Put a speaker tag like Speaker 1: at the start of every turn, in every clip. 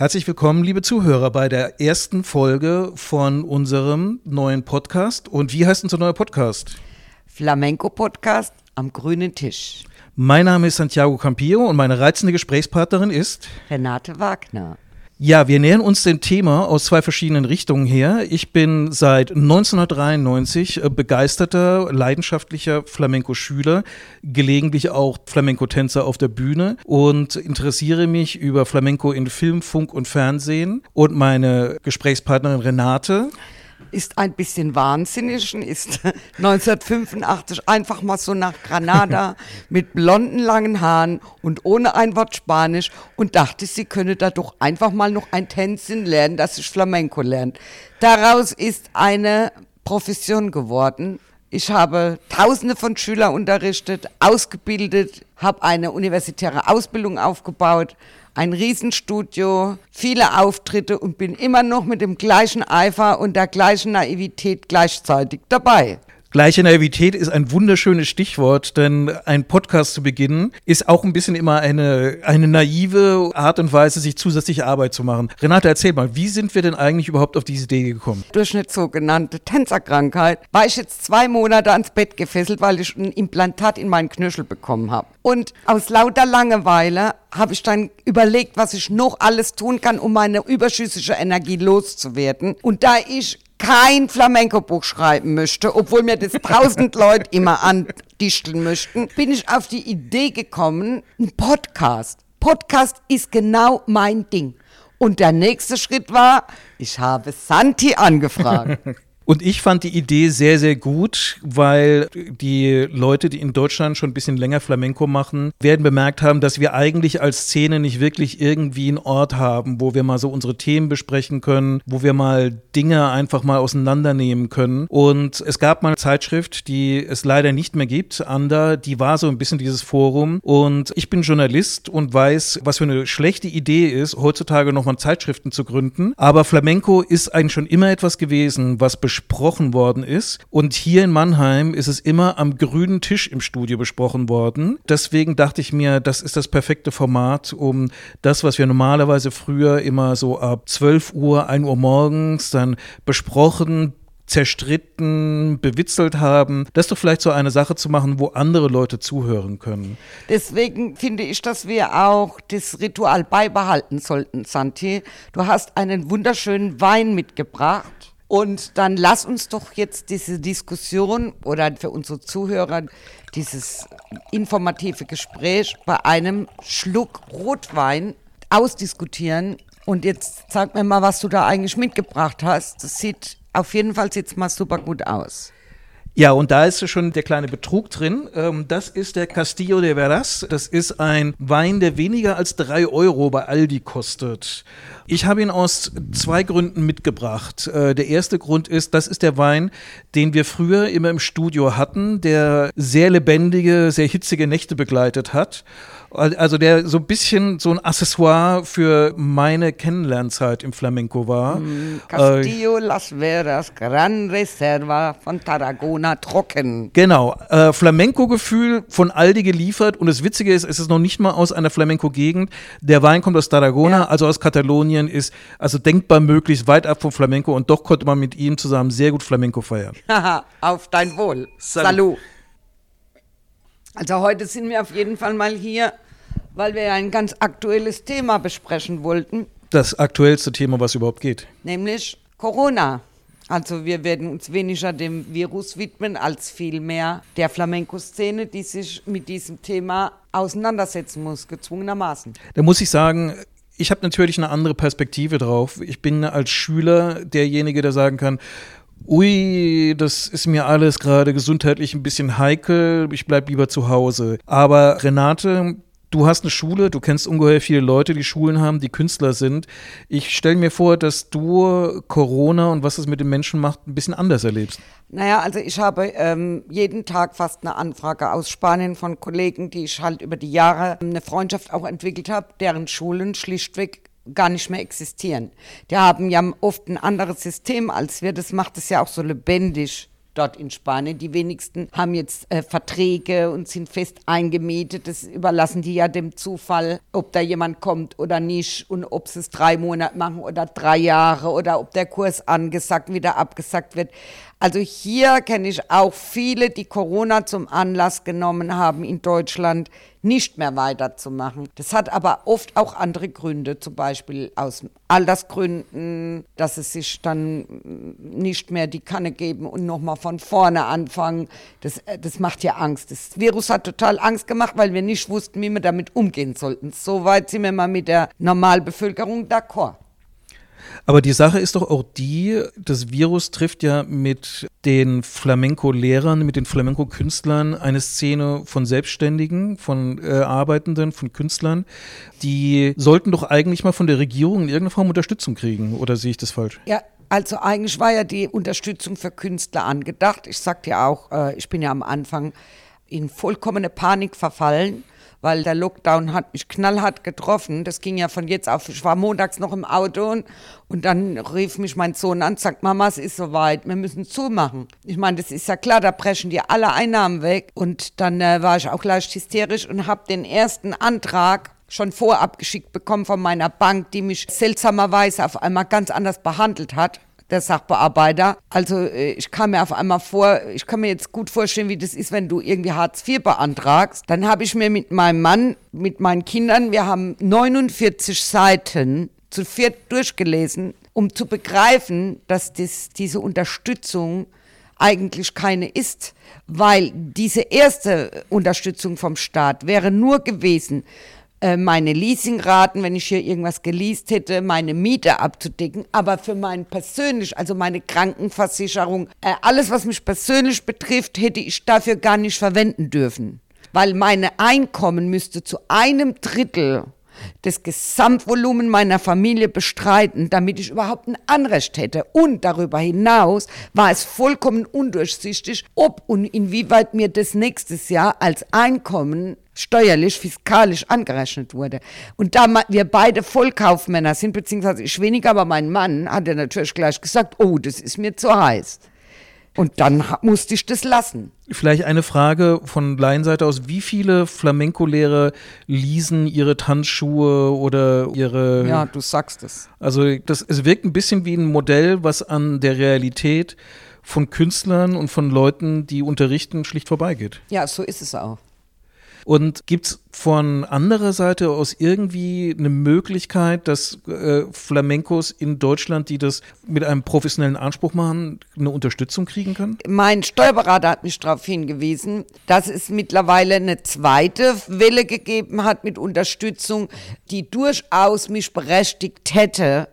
Speaker 1: Herzlich willkommen, liebe Zuhörer, bei der ersten Folge von unserem neuen Podcast. Und wie heißt unser neuer Podcast?
Speaker 2: Flamenco-Podcast am grünen Tisch.
Speaker 1: Mein Name ist Santiago Campillo und meine reizende Gesprächspartnerin ist
Speaker 2: Renate Wagner.
Speaker 1: Ja, wir nähern uns dem Thema aus zwei verschiedenen Richtungen her. Ich bin seit 1993 äh, begeisterter, leidenschaftlicher Flamenco-Schüler, gelegentlich auch Flamenco-Tänzer auf der Bühne und interessiere mich über Flamenco in Film, Funk und Fernsehen. Und meine Gesprächspartnerin Renate
Speaker 2: ist ein bisschen wahnsinnig und ist 1985 einfach mal so nach Granada mit blonden langen Haaren und ohne ein Wort Spanisch und dachte, sie könne da doch einfach mal noch ein Tänzchen lernen, dass ich Flamenco lernt. Daraus ist eine Profession geworden. Ich habe Tausende von Schülern unterrichtet, ausgebildet, habe eine universitäre Ausbildung aufgebaut ein Riesenstudio, viele Auftritte und bin immer noch mit dem gleichen Eifer und der gleichen Naivität gleichzeitig dabei.
Speaker 1: Gleiche Naivität ist ein wunderschönes Stichwort, denn ein Podcast zu beginnen ist auch ein bisschen immer eine, eine naive Art und Weise, sich zusätzliche Arbeit zu machen. Renate, erzähl mal, wie sind wir denn eigentlich überhaupt auf diese Idee gekommen?
Speaker 2: Durch eine sogenannte Tänzerkrankheit war ich jetzt zwei Monate ans Bett gefesselt, weil ich ein Implantat in meinen Knöchel bekommen habe. Und aus lauter Langeweile habe ich dann überlegt, was ich noch alles tun kann, um meine überschüssige Energie loszuwerden. Und da ich kein Flamenco-Buch schreiben möchte, obwohl mir das tausend Leute immer andichteln möchten, bin ich auf die Idee gekommen, ein Podcast. Podcast ist genau mein Ding. Und der nächste Schritt war, ich habe Santi angefragt.
Speaker 1: Und ich fand die Idee sehr, sehr gut, weil die Leute, die in Deutschland schon ein bisschen länger Flamenco machen, werden bemerkt haben, dass wir eigentlich als Szene nicht wirklich irgendwie einen Ort haben, wo wir mal so unsere Themen besprechen können, wo wir mal Dinge einfach mal auseinandernehmen können. Und es gab mal eine Zeitschrift, die es leider nicht mehr gibt, Anda, die war so ein bisschen dieses Forum. Und ich bin Journalist und weiß, was für eine schlechte Idee ist, heutzutage nochmal Zeitschriften zu gründen. Aber Flamenco ist eigentlich schon immer etwas gewesen, was besprochen worden ist. Und hier in Mannheim ist es immer am grünen Tisch im Studio besprochen worden. Deswegen dachte ich mir, das ist das perfekte Format, um das, was wir normalerweise früher immer so ab 12 Uhr, 1 Uhr morgens dann besprochen, zerstritten, bewitzelt haben, das doch vielleicht so eine Sache zu machen, wo andere Leute zuhören können.
Speaker 2: Deswegen finde ich, dass wir auch das Ritual beibehalten sollten, Santi. Du hast einen wunderschönen Wein mitgebracht. Und dann lass uns doch jetzt diese Diskussion oder für unsere Zuhörer dieses informative Gespräch bei einem Schluck Rotwein ausdiskutieren. Und jetzt sag mir mal, was du da eigentlich mitgebracht hast. Das sieht auf jeden Fall jetzt mal super gut aus.
Speaker 1: Ja, und da ist schon der kleine Betrug drin. Ähm, das ist der Castillo de Veras. Das ist ein Wein, der weniger als drei Euro bei Aldi kostet. Ich habe ihn aus zwei Gründen mitgebracht. Äh, der erste Grund ist, das ist der Wein, den wir früher immer im Studio hatten, der sehr lebendige, sehr hitzige Nächte begleitet hat. Also der so ein bisschen so ein Accessoire für meine Kennenlernzeit im Flamenco war.
Speaker 2: Mm, Castillo äh, Las Veras, Gran Reserva von Tarragona trocken.
Speaker 1: Genau, äh, Flamenco-Gefühl von Aldi geliefert und das Witzige ist, es ist noch nicht mal aus einer Flamenco-Gegend. Der Wein kommt aus Tarragona, ja. also aus Katalonien, ist also denkbar möglichst weit ab vom Flamenco und doch konnte man mit ihm zusammen sehr gut Flamenco feiern.
Speaker 2: Haha, auf dein Wohl. Salut. Salut. Also heute sind wir auf jeden Fall mal hier, weil wir ein ganz aktuelles Thema besprechen wollten.
Speaker 1: Das aktuellste Thema, was überhaupt geht.
Speaker 2: Nämlich Corona. Also wir werden uns weniger dem Virus widmen, als vielmehr der Flamenco-Szene, die sich mit diesem Thema auseinandersetzen muss, gezwungenermaßen.
Speaker 1: Da muss ich sagen, ich habe natürlich eine andere Perspektive drauf. Ich bin als Schüler derjenige, der sagen kann, ui, das ist mir alles gerade gesundheitlich ein bisschen heikel, ich bleib lieber zu Hause. Aber Renate, du hast eine Schule, du kennst ungeheuer viele Leute, die Schulen haben, die Künstler sind. Ich stelle mir vor, dass du Corona und was es mit den Menschen macht, ein bisschen anders erlebst.
Speaker 2: Naja, also ich habe ähm, jeden Tag fast eine Anfrage aus Spanien von Kollegen, die ich halt über die Jahre eine Freundschaft auch entwickelt habe, deren Schulen schlichtweg gar nicht mehr existieren. Die haben ja oft ein anderes System als wir. Das macht es ja auch so lebendig dort in Spanien. Die wenigsten haben jetzt äh, Verträge und sind fest eingemietet. Das überlassen die ja dem Zufall, ob da jemand kommt oder nicht und ob sie es drei Monate machen oder drei Jahre oder ob der Kurs angesagt, wieder abgesagt wird. Also hier kenne ich auch viele, die Corona zum Anlass genommen haben, in Deutschland nicht mehr weiterzumachen. Das hat aber oft auch andere Gründe, zum Beispiel aus Altersgründen, dass es sich dann nicht mehr die Kanne geben und nochmal von vorne anfangen. Das, äh, das macht ja Angst. Das Virus hat total Angst gemacht, weil wir nicht wussten, wie wir damit umgehen sollten. Soweit sind wir mal mit der Normalbevölkerung d'accord.
Speaker 1: Aber die Sache ist doch auch die, das Virus trifft ja mit den Flamenco-Lehrern, mit den Flamenco-Künstlern eine Szene von Selbstständigen, von äh, Arbeitenden, von Künstlern. Die sollten doch eigentlich mal von der Regierung in irgendeiner Form Unterstützung kriegen, oder sehe ich das falsch?
Speaker 2: Ja, also eigentlich war ja die Unterstützung für Künstler angedacht. Ich sagte ja auch, äh, ich bin ja am Anfang in vollkommene Panik verfallen weil der Lockdown hat mich knallhart getroffen. Das ging ja von jetzt auf. Ich war montags noch im Auto und, und dann rief mich mein Sohn an, sagt, Mama, es ist soweit, wir müssen zumachen. Ich meine, das ist ja klar, da brechen dir alle Einnahmen weg. Und dann äh, war ich auch leicht hysterisch und habe den ersten Antrag schon vorab geschickt bekommen von meiner Bank, die mich seltsamerweise auf einmal ganz anders behandelt hat der Sachbearbeiter. Also äh, ich kam mir auf einmal vor, ich kann mir jetzt gut vorstellen, wie das ist, wenn du irgendwie Hartz IV beantragst. Dann habe ich mir mit meinem Mann, mit meinen Kindern, wir haben 49 Seiten zu viert durchgelesen, um zu begreifen, dass das, diese Unterstützung eigentlich keine ist, weil diese erste Unterstützung vom Staat wäre nur gewesen, äh, meine Leasingraten, wenn ich hier irgendwas geleast hätte, meine Miete abzudecken, aber für mein persönlich, also meine Krankenversicherung, äh, alles, was mich persönlich betrifft, hätte ich dafür gar nicht verwenden dürfen. Weil meine Einkommen müsste zu einem Drittel das Gesamtvolumen meiner Familie bestreiten, damit ich überhaupt ein Anrecht hätte. Und darüber hinaus war es vollkommen undurchsichtig, ob und inwieweit mir das nächstes Jahr als Einkommen steuerlich, fiskalisch angerechnet wurde. Und da wir beide Vollkaufmänner sind, beziehungsweise ich weniger, aber mein Mann hat ja natürlich gleich gesagt, oh, das ist mir zu heiß. Und dann musste ich das lassen.
Speaker 1: Vielleicht eine Frage von Laienseite aus. Wie viele Flamenco-Lehrer leasen ihre Tanzschuhe oder ihre.
Speaker 2: Ja, du sagst es.
Speaker 1: Also, das, es wirkt ein bisschen wie ein Modell, was an der Realität von Künstlern und von Leuten, die unterrichten, schlicht vorbeigeht.
Speaker 2: Ja, so ist es auch.
Speaker 1: Und gibt es von anderer Seite aus irgendwie eine Möglichkeit, dass äh, Flamencos in Deutschland, die das mit einem professionellen Anspruch machen, eine Unterstützung kriegen können?
Speaker 2: Mein Steuerberater hat mich darauf hingewiesen, dass es mittlerweile eine zweite Welle gegeben hat mit Unterstützung, die durchaus mich berechtigt hätte,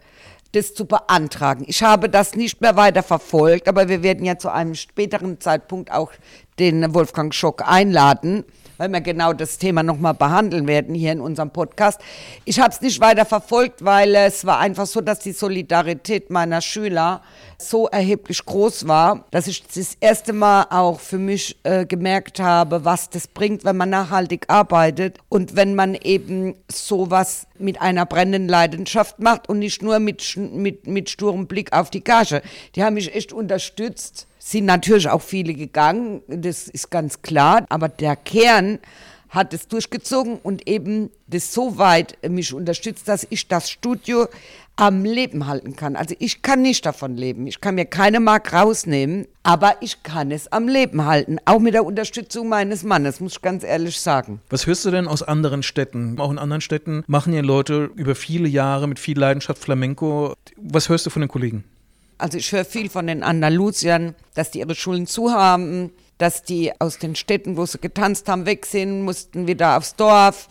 Speaker 2: das zu beantragen. Ich habe das nicht mehr weiter verfolgt, aber wir werden ja zu einem späteren Zeitpunkt auch den Wolfgang Schock einladen weil wir genau das Thema nochmal behandeln werden hier in unserem Podcast. Ich habe es nicht weiter verfolgt, weil es war einfach so, dass die Solidarität meiner Schüler so erheblich groß war, dass ich das erste Mal auch für mich äh, gemerkt habe, was das bringt, wenn man nachhaltig arbeitet und wenn man eben sowas mit einer brennenden Leidenschaft macht und nicht nur mit, mit, mit sturem Blick auf die Gage. Die haben mich echt unterstützt sind natürlich auch viele gegangen, das ist ganz klar, aber der Kern hat es durchgezogen und eben das so weit mich unterstützt, dass ich das Studio am Leben halten kann. Also ich kann nicht davon leben. Ich kann mir keine Mark rausnehmen, aber ich kann es am Leben halten. Auch mit der Unterstützung meines Mannes, muss ich ganz ehrlich sagen.
Speaker 1: Was hörst du denn aus anderen Städten? Auch in anderen Städten machen ja Leute über viele Jahre mit viel Leidenschaft Flamenco. Was hörst du von den Kollegen?
Speaker 2: Also ich höre viel von den Andalusiern, dass die ihre Schulen zu haben, dass die aus den Städten, wo sie getanzt haben, weg sind, mussten wieder aufs Dorf.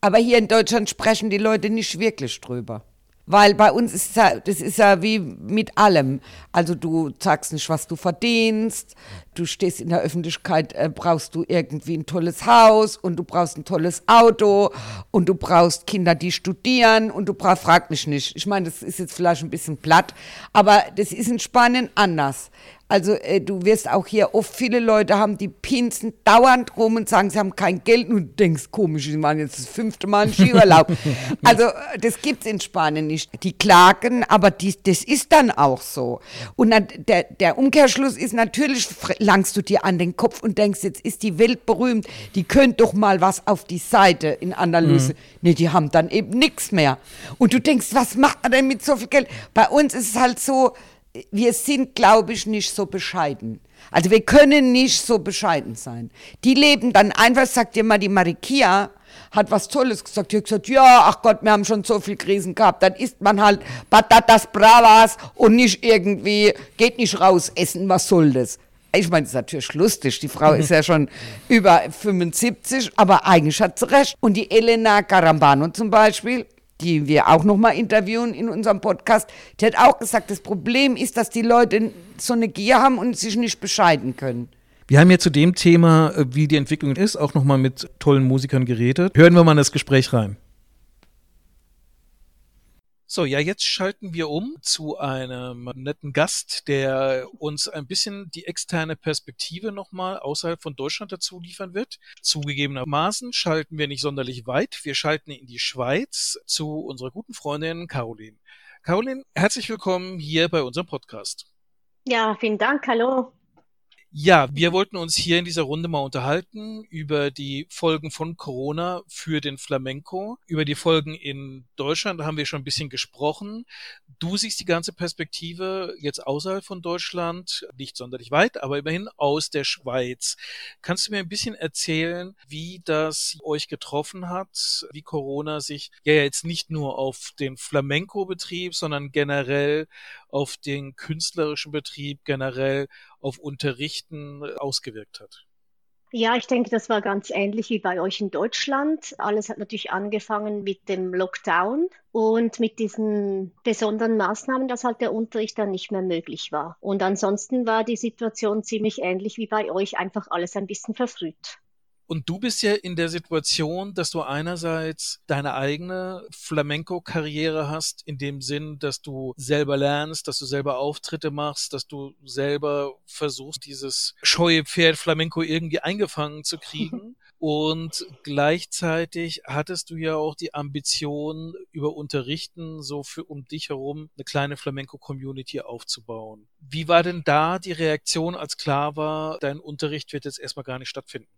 Speaker 2: Aber hier in Deutschland sprechen die Leute nicht wirklich drüber. Weil bei uns ist ja, das ist ja wie mit allem. Also du sagst nicht, was du verdienst. Du stehst in der Öffentlichkeit, äh, brauchst du irgendwie ein tolles Haus und du brauchst ein tolles Auto und du brauchst Kinder, die studieren und du brauchst, frag mich nicht. Ich meine, das ist jetzt vielleicht ein bisschen platt, aber das ist in Spanien anders. Also äh, du wirst auch hier oft viele Leute haben, die pinsen dauernd rum und sagen, sie haben kein Geld und du denkst, komisch, sie machen jetzt das fünfte Mal einen Skiurlaub. also äh, das gibt es in Spanien nicht. Die klagen, aber die, das ist dann auch so. Und dann, der, der Umkehrschluss ist natürlich, langst du dir an den Kopf und denkst, jetzt ist die Welt berühmt, die könnt doch mal was auf die Seite in Andalusien. Mhm. Nee, die haben dann eben nichts mehr. Und du denkst, was macht man denn mit so viel Geld? Bei uns ist es halt so, wir sind, glaube ich, nicht so bescheiden. Also wir können nicht so bescheiden sein. Die leben dann einfach, sagt dir mal die Marikia, hat was Tolles gesagt. Die hat gesagt, ja, ach Gott, wir haben schon so viel Krisen gehabt. Dann isst man halt Patatas Bravas und nicht irgendwie, geht nicht raus essen, was soll das? Ich meine, das ist natürlich lustig. Die Frau ist ja schon über 75, aber eigentlich hat sie recht. Und die Elena Garambano zum Beispiel, die wir auch nochmal interviewen in unserem Podcast, die hat auch gesagt, das Problem ist, dass die Leute so eine Gier haben und sich nicht bescheiden können.
Speaker 1: Wir haben ja zu dem Thema, äh, wie die Entwicklung ist, auch nochmal mit tollen Musikern geredet. Hören wir mal in das Gespräch rein. So, ja, jetzt schalten wir um zu einem netten Gast, der uns ein bisschen die externe Perspektive nochmal außerhalb von Deutschland dazu liefern wird. Zugegebenermaßen schalten wir nicht sonderlich weit. Wir schalten in die Schweiz zu unserer guten Freundin Caroline. Caroline, herzlich willkommen hier bei unserem Podcast.
Speaker 3: Ja, vielen Dank. Hallo.
Speaker 1: Ja, wir wollten uns hier in dieser Runde mal unterhalten über die Folgen von Corona für den Flamenco, über die Folgen in Deutschland, haben wir schon ein bisschen gesprochen. Du siehst die ganze Perspektive jetzt außerhalb von Deutschland, nicht sonderlich weit, aber immerhin aus der Schweiz. Kannst du mir ein bisschen erzählen, wie das euch getroffen hat, wie Corona sich ja jetzt nicht nur auf den Flamenco-Betrieb, sondern generell auf den künstlerischen Betrieb, generell auf Unterrichten ausgewirkt hat?
Speaker 3: Ja, ich denke, das war ganz ähnlich wie bei euch in Deutschland. Alles hat natürlich angefangen mit dem Lockdown und mit diesen besonderen Maßnahmen, dass halt der Unterricht dann nicht mehr möglich war. Und ansonsten war die Situation ziemlich ähnlich wie bei euch, einfach alles ein bisschen verfrüht.
Speaker 1: Und du bist ja in der Situation, dass du einerseits deine eigene Flamenco-Karriere hast, in dem Sinn, dass du selber lernst, dass du selber Auftritte machst, dass du selber versuchst, dieses scheue Pferd Flamenco irgendwie eingefangen zu kriegen. Und gleichzeitig hattest du ja auch die Ambition, über Unterrichten so für um dich herum eine kleine Flamenco-Community aufzubauen. Wie war denn da die Reaktion, als klar war, dein Unterricht wird jetzt erstmal gar nicht stattfinden?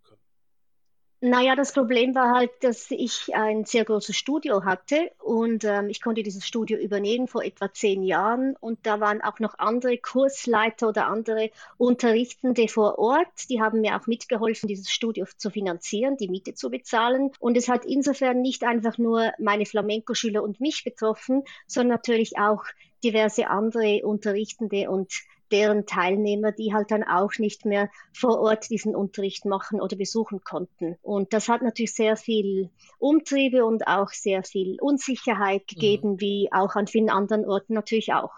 Speaker 3: Naja, das Problem war halt, dass ich ein sehr großes Studio hatte und ähm, ich konnte dieses Studio übernehmen vor etwa zehn Jahren und da waren auch noch andere Kursleiter oder andere Unterrichtende vor Ort, die haben mir auch mitgeholfen, dieses Studio zu finanzieren, die Miete zu bezahlen. Und es hat insofern nicht einfach nur meine Flamenco-Schüler und mich betroffen, sondern natürlich auch diverse andere Unterrichtende und deren Teilnehmer, die halt dann auch nicht mehr vor Ort diesen Unterricht machen oder besuchen konnten. Und das hat natürlich sehr viel Umtriebe und auch sehr viel Unsicherheit mhm. gegeben, mhm. wie auch an vielen anderen Orten natürlich auch.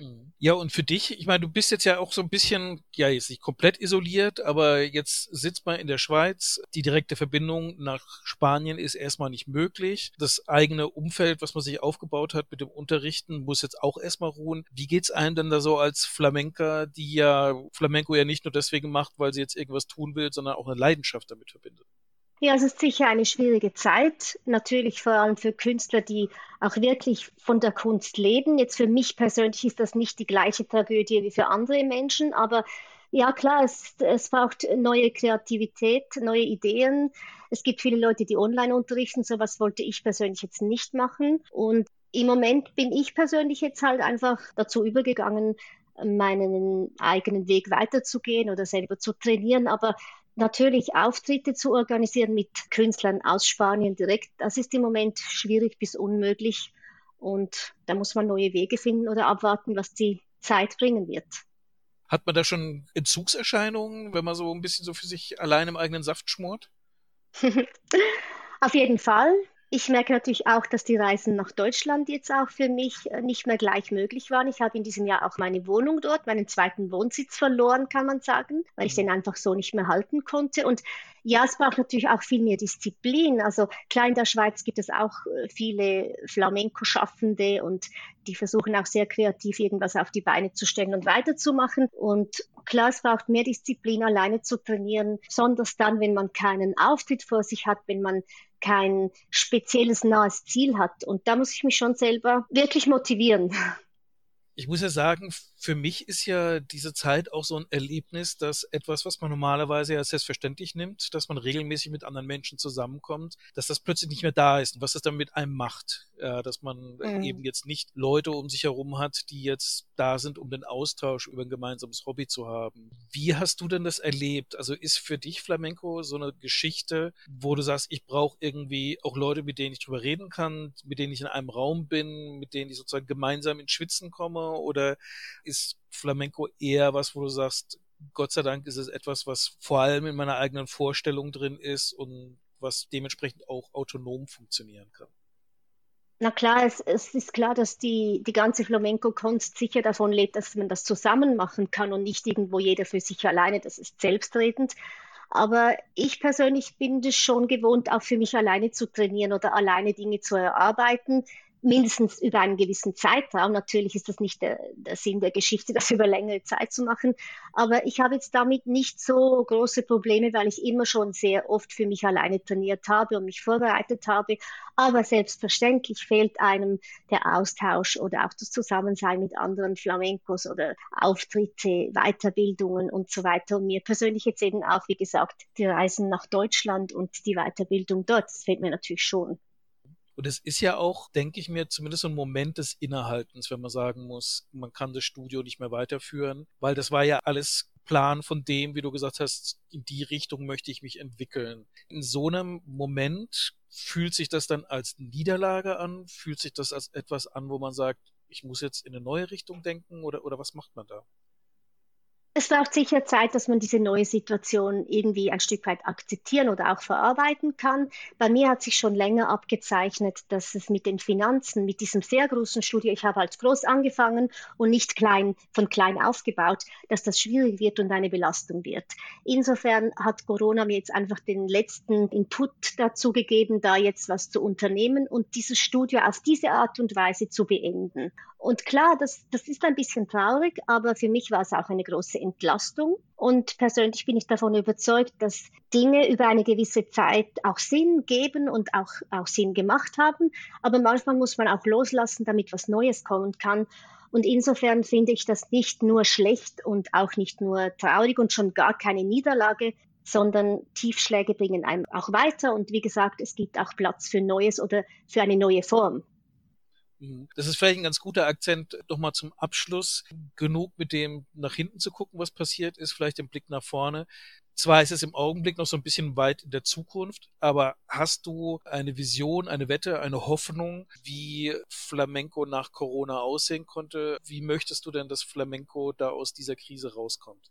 Speaker 1: Mhm. Ja, und für dich, ich meine, du bist jetzt ja auch so ein bisschen, ja, jetzt nicht komplett isoliert, aber jetzt sitzt man in der Schweiz. Die direkte Verbindung nach Spanien ist erstmal nicht möglich. Das eigene Umfeld, was man sich aufgebaut hat mit dem Unterrichten, muss jetzt auch erstmal ruhen. Wie geht's einem denn da so als Flamenca, die ja Flamenco ja nicht nur deswegen macht, weil sie jetzt irgendwas tun will, sondern auch eine Leidenschaft damit verbindet?
Speaker 3: Ja, es ist sicher eine schwierige Zeit. Natürlich vor allem für Künstler, die auch wirklich von der Kunst leben. Jetzt für mich persönlich ist das nicht die gleiche Tragödie wie für andere Menschen, aber ja, klar, es, es braucht neue Kreativität, neue Ideen. Es gibt viele Leute, die online unterrichten. So was wollte ich persönlich jetzt nicht machen. Und im Moment bin ich persönlich jetzt halt einfach dazu übergegangen, meinen eigenen Weg weiterzugehen oder selber zu trainieren. Aber natürlich Auftritte zu organisieren mit Künstlern aus Spanien direkt, das ist im Moment schwierig bis unmöglich. Und da muss man neue Wege finden oder abwarten, was die Zeit bringen wird.
Speaker 1: Hat man da schon Entzugserscheinungen, wenn man so ein bisschen so für sich allein im eigenen Saft schmort?
Speaker 3: Auf jeden Fall. Ich merke natürlich auch, dass die Reisen nach Deutschland jetzt auch für mich äh, nicht mehr gleich möglich waren. Ich habe in diesem Jahr auch meine Wohnung dort, meinen zweiten Wohnsitz verloren, kann man sagen, weil ich mhm. den einfach so nicht mehr halten konnte. Und Ja, es braucht natürlich auch viel mehr Disziplin. Also klar, in der Schweiz gibt es auch äh, viele Flamenco-Schaffende und die versuchen auch sehr kreativ irgendwas auf die Beine zu stellen und weiterzumachen. Und klar, es braucht mehr Disziplin, alleine zu trainieren, besonders dann, wenn man keinen Auftritt vor sich hat, wenn man kein spezielles nahes Ziel hat. Und da muss ich mich schon selber wirklich motivieren.
Speaker 1: Ich muss ja sagen, für mich ist ja diese Zeit auch so ein Erlebnis, dass etwas, was man normalerweise ja selbstverständlich nimmt, dass man regelmäßig mit anderen Menschen zusammenkommt, dass das plötzlich nicht mehr da ist und was das dann mit einem macht. Ja, dass man mhm. eben jetzt nicht Leute um sich herum hat, die jetzt da sind, um den Austausch über ein gemeinsames Hobby zu haben. Wie hast du denn das erlebt? Also ist für dich Flamenco so eine Geschichte, wo du sagst, ich brauche irgendwie auch Leute, mit denen ich drüber reden kann, mit denen ich in einem Raum bin, mit denen ich sozusagen gemeinsam ins Schwitzen komme? Oder ist Flamenco eher was, wo du sagst, Gott sei Dank ist es etwas, was vor allem in meiner eigenen Vorstellung drin ist und was dementsprechend auch autonom funktionieren kann.
Speaker 3: Na klar, es, es, ist klar, dass die, die ganze Flamenco-Kunst sicher davon lebt, dass man das zusammen machen kann und nicht irgendwo jeder für sich alleine. Das ist selbstredend. Aber ich persönlich bin es schon gewohnt, auch für mich alleine zu trainieren oder alleine Dinge zu erarbeiten mindestens über einen gewissen Zeitraum. Natürlich ist das nicht der, der, Sinn der Geschichte, das über längere Zeit zu machen. Aber ich habe jetzt damit nicht so große Probleme, weil ich immer schon sehr oft für mich alleine trainiert habe und mich vorbereitet habe. Aber selbstverständlich fehlt einem der Austausch oder auch das Zusammensein mit anderen Flamencos oder Auftritte, Weiterbildungen und so weiter. Und mir persönlich jetzt eben auch, wie gesagt, die Reisen nach Deutschland und die Weiterbildung dort, das fehlt mir natürlich schon.
Speaker 1: Und es ist ja auch, denke ich mir, zumindest so ein Moment des Innehaltens, wenn man sagen muss, man kann das Studio nicht mehr weiterführen, weil das war ja alles Plan von dem, wie du gesagt hast, in die Richtung möchte ich mich entwickeln. In so einem Moment fühlt sich das dann als Niederlage an? Fühlt sich das als etwas an, wo man sagt, ich muss jetzt in eine neue Richtung denken oder, oder was macht man da?
Speaker 3: Es braucht sicher Zeit, dass man diese neue Situation irgendwie ein Stück weit akzeptieren oder auch verarbeiten kann. Bei mir hat sich schon länger abgezeichnet, dass es mit den Finanzen, mit diesem sehr großen Studio, ich habe als groß angefangen und nicht klein, von klein aufgebaut, dass das schwierig wird und eine Belastung wird. Insofern hat Corona mir jetzt einfach den letzten Input dazu gegeben, da jetzt was zu unternehmen und dieses Studio auf diese Art und Weise zu beenden. Und klar, das, das ist ein bisschen traurig, aber für mich war es auch eine große Entlastung. Und persönlich bin ich davon überzeugt, dass Dinge über eine gewisse Zeit auch Sinn geben und auch, auch Sinn gemacht haben. Aber manchmal muss man auch loslassen, damit was Neues kommen kann. Und insofern finde ich das nicht nur schlecht und auch nicht nur traurig und schon gar keine Niederlage, sondern Tiefschläge bringen einem auch weiter. Und wie gesagt, es gibt auch Platz für Neues oder für eine neue Form.
Speaker 1: Mhm. Das ist vielleicht ein ganz guter Akzent nochmal zum Abschluss. Genug mit dem nach hinten zu gucken, was passiert ist, vielleicht den Blick nach vorne. Zwar ist es im Augenblick noch so ein bisschen weit in der Zukunft, aber hast du eine Vision, eine Wette, eine Hoffnung, wie Flamenco nach Corona aussehen konnte? Wie möchtest du denn, dass Flamenco da aus dieser Krise rauskommt?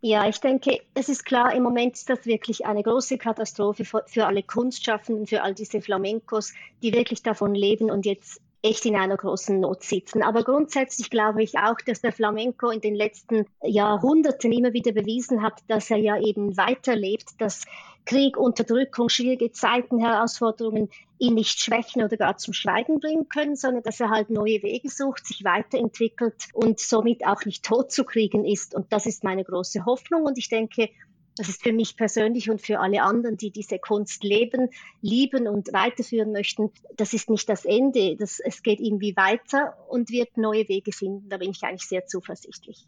Speaker 3: Ja, ich denke, es ist klar, im Moment ist das wirklich eine große Katastrophe für, für alle Kunstschaffenden, für all diese Flamencos, die wirklich davon leben und jetzt echt in einer großen Not sitzen. Aber grundsätzlich glaube ich auch, dass der Flamenco in den letzten Jahrhunderten immer wieder bewiesen hat, dass er ja eben weiterlebt, dass Krieg, Unterdrückung, schwierige Zeiten, Herausforderungen ihn nicht schwächen oder gar zum Schweigen bringen können, sondern dass er halt neue Wege sucht, sich weiterentwickelt und somit auch nicht tot zu kriegen ist. Und das ist meine große Hoffnung. Und ich denke, das ist für mich persönlich und für alle anderen, die diese Kunst leben, lieben und weiterführen möchten, das ist nicht das Ende. Das, es geht irgendwie weiter und wird neue Wege finden. Da bin ich eigentlich sehr zuversichtlich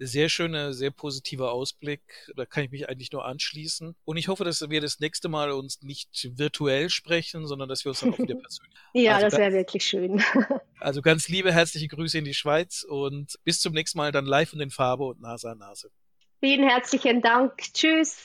Speaker 1: sehr schöner, sehr positiver Ausblick. Da kann ich mich eigentlich nur anschließen. Und ich hoffe, dass wir das nächste Mal uns nicht virtuell sprechen, sondern dass wir uns dann auch wieder persönlich.
Speaker 3: ja, also das wäre wirklich schön.
Speaker 1: also ganz liebe herzliche Grüße in die Schweiz und bis zum nächsten Mal dann live und in Farbe und Nase an Nase.
Speaker 3: Vielen herzlichen Dank. Tschüss.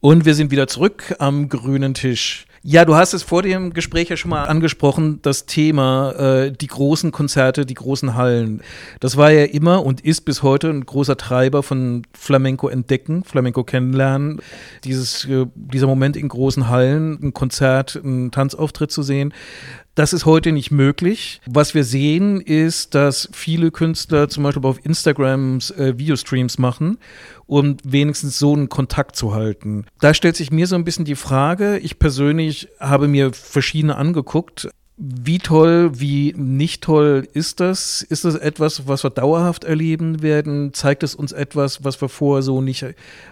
Speaker 1: Und wir sind wieder zurück am grünen Tisch. Ja, du hast es vor dem Gespräch ja schon mal angesprochen, das Thema äh, die großen Konzerte, die großen Hallen. Das war ja immer und ist bis heute ein großer Treiber von Flamenco entdecken, Flamenco kennenlernen. Dieses, äh, dieser Moment in großen Hallen, ein Konzert, ein Tanzauftritt zu sehen Das ist heute nicht möglich. Was wir sehen, ist, dass viele Künstler zum Beispiel auf Instagram äh, Videostreams machen, um wenigstens so einen Kontakt zu halten. Da stellt sich mir so ein bisschen die Frage, ich persönlich habe mir verschiedene angeguckt, wie toll, wie nicht toll ist das? Ist das etwas, was wir dauerhaft erleben werden? Zeigt es uns etwas, was wir vorher so nicht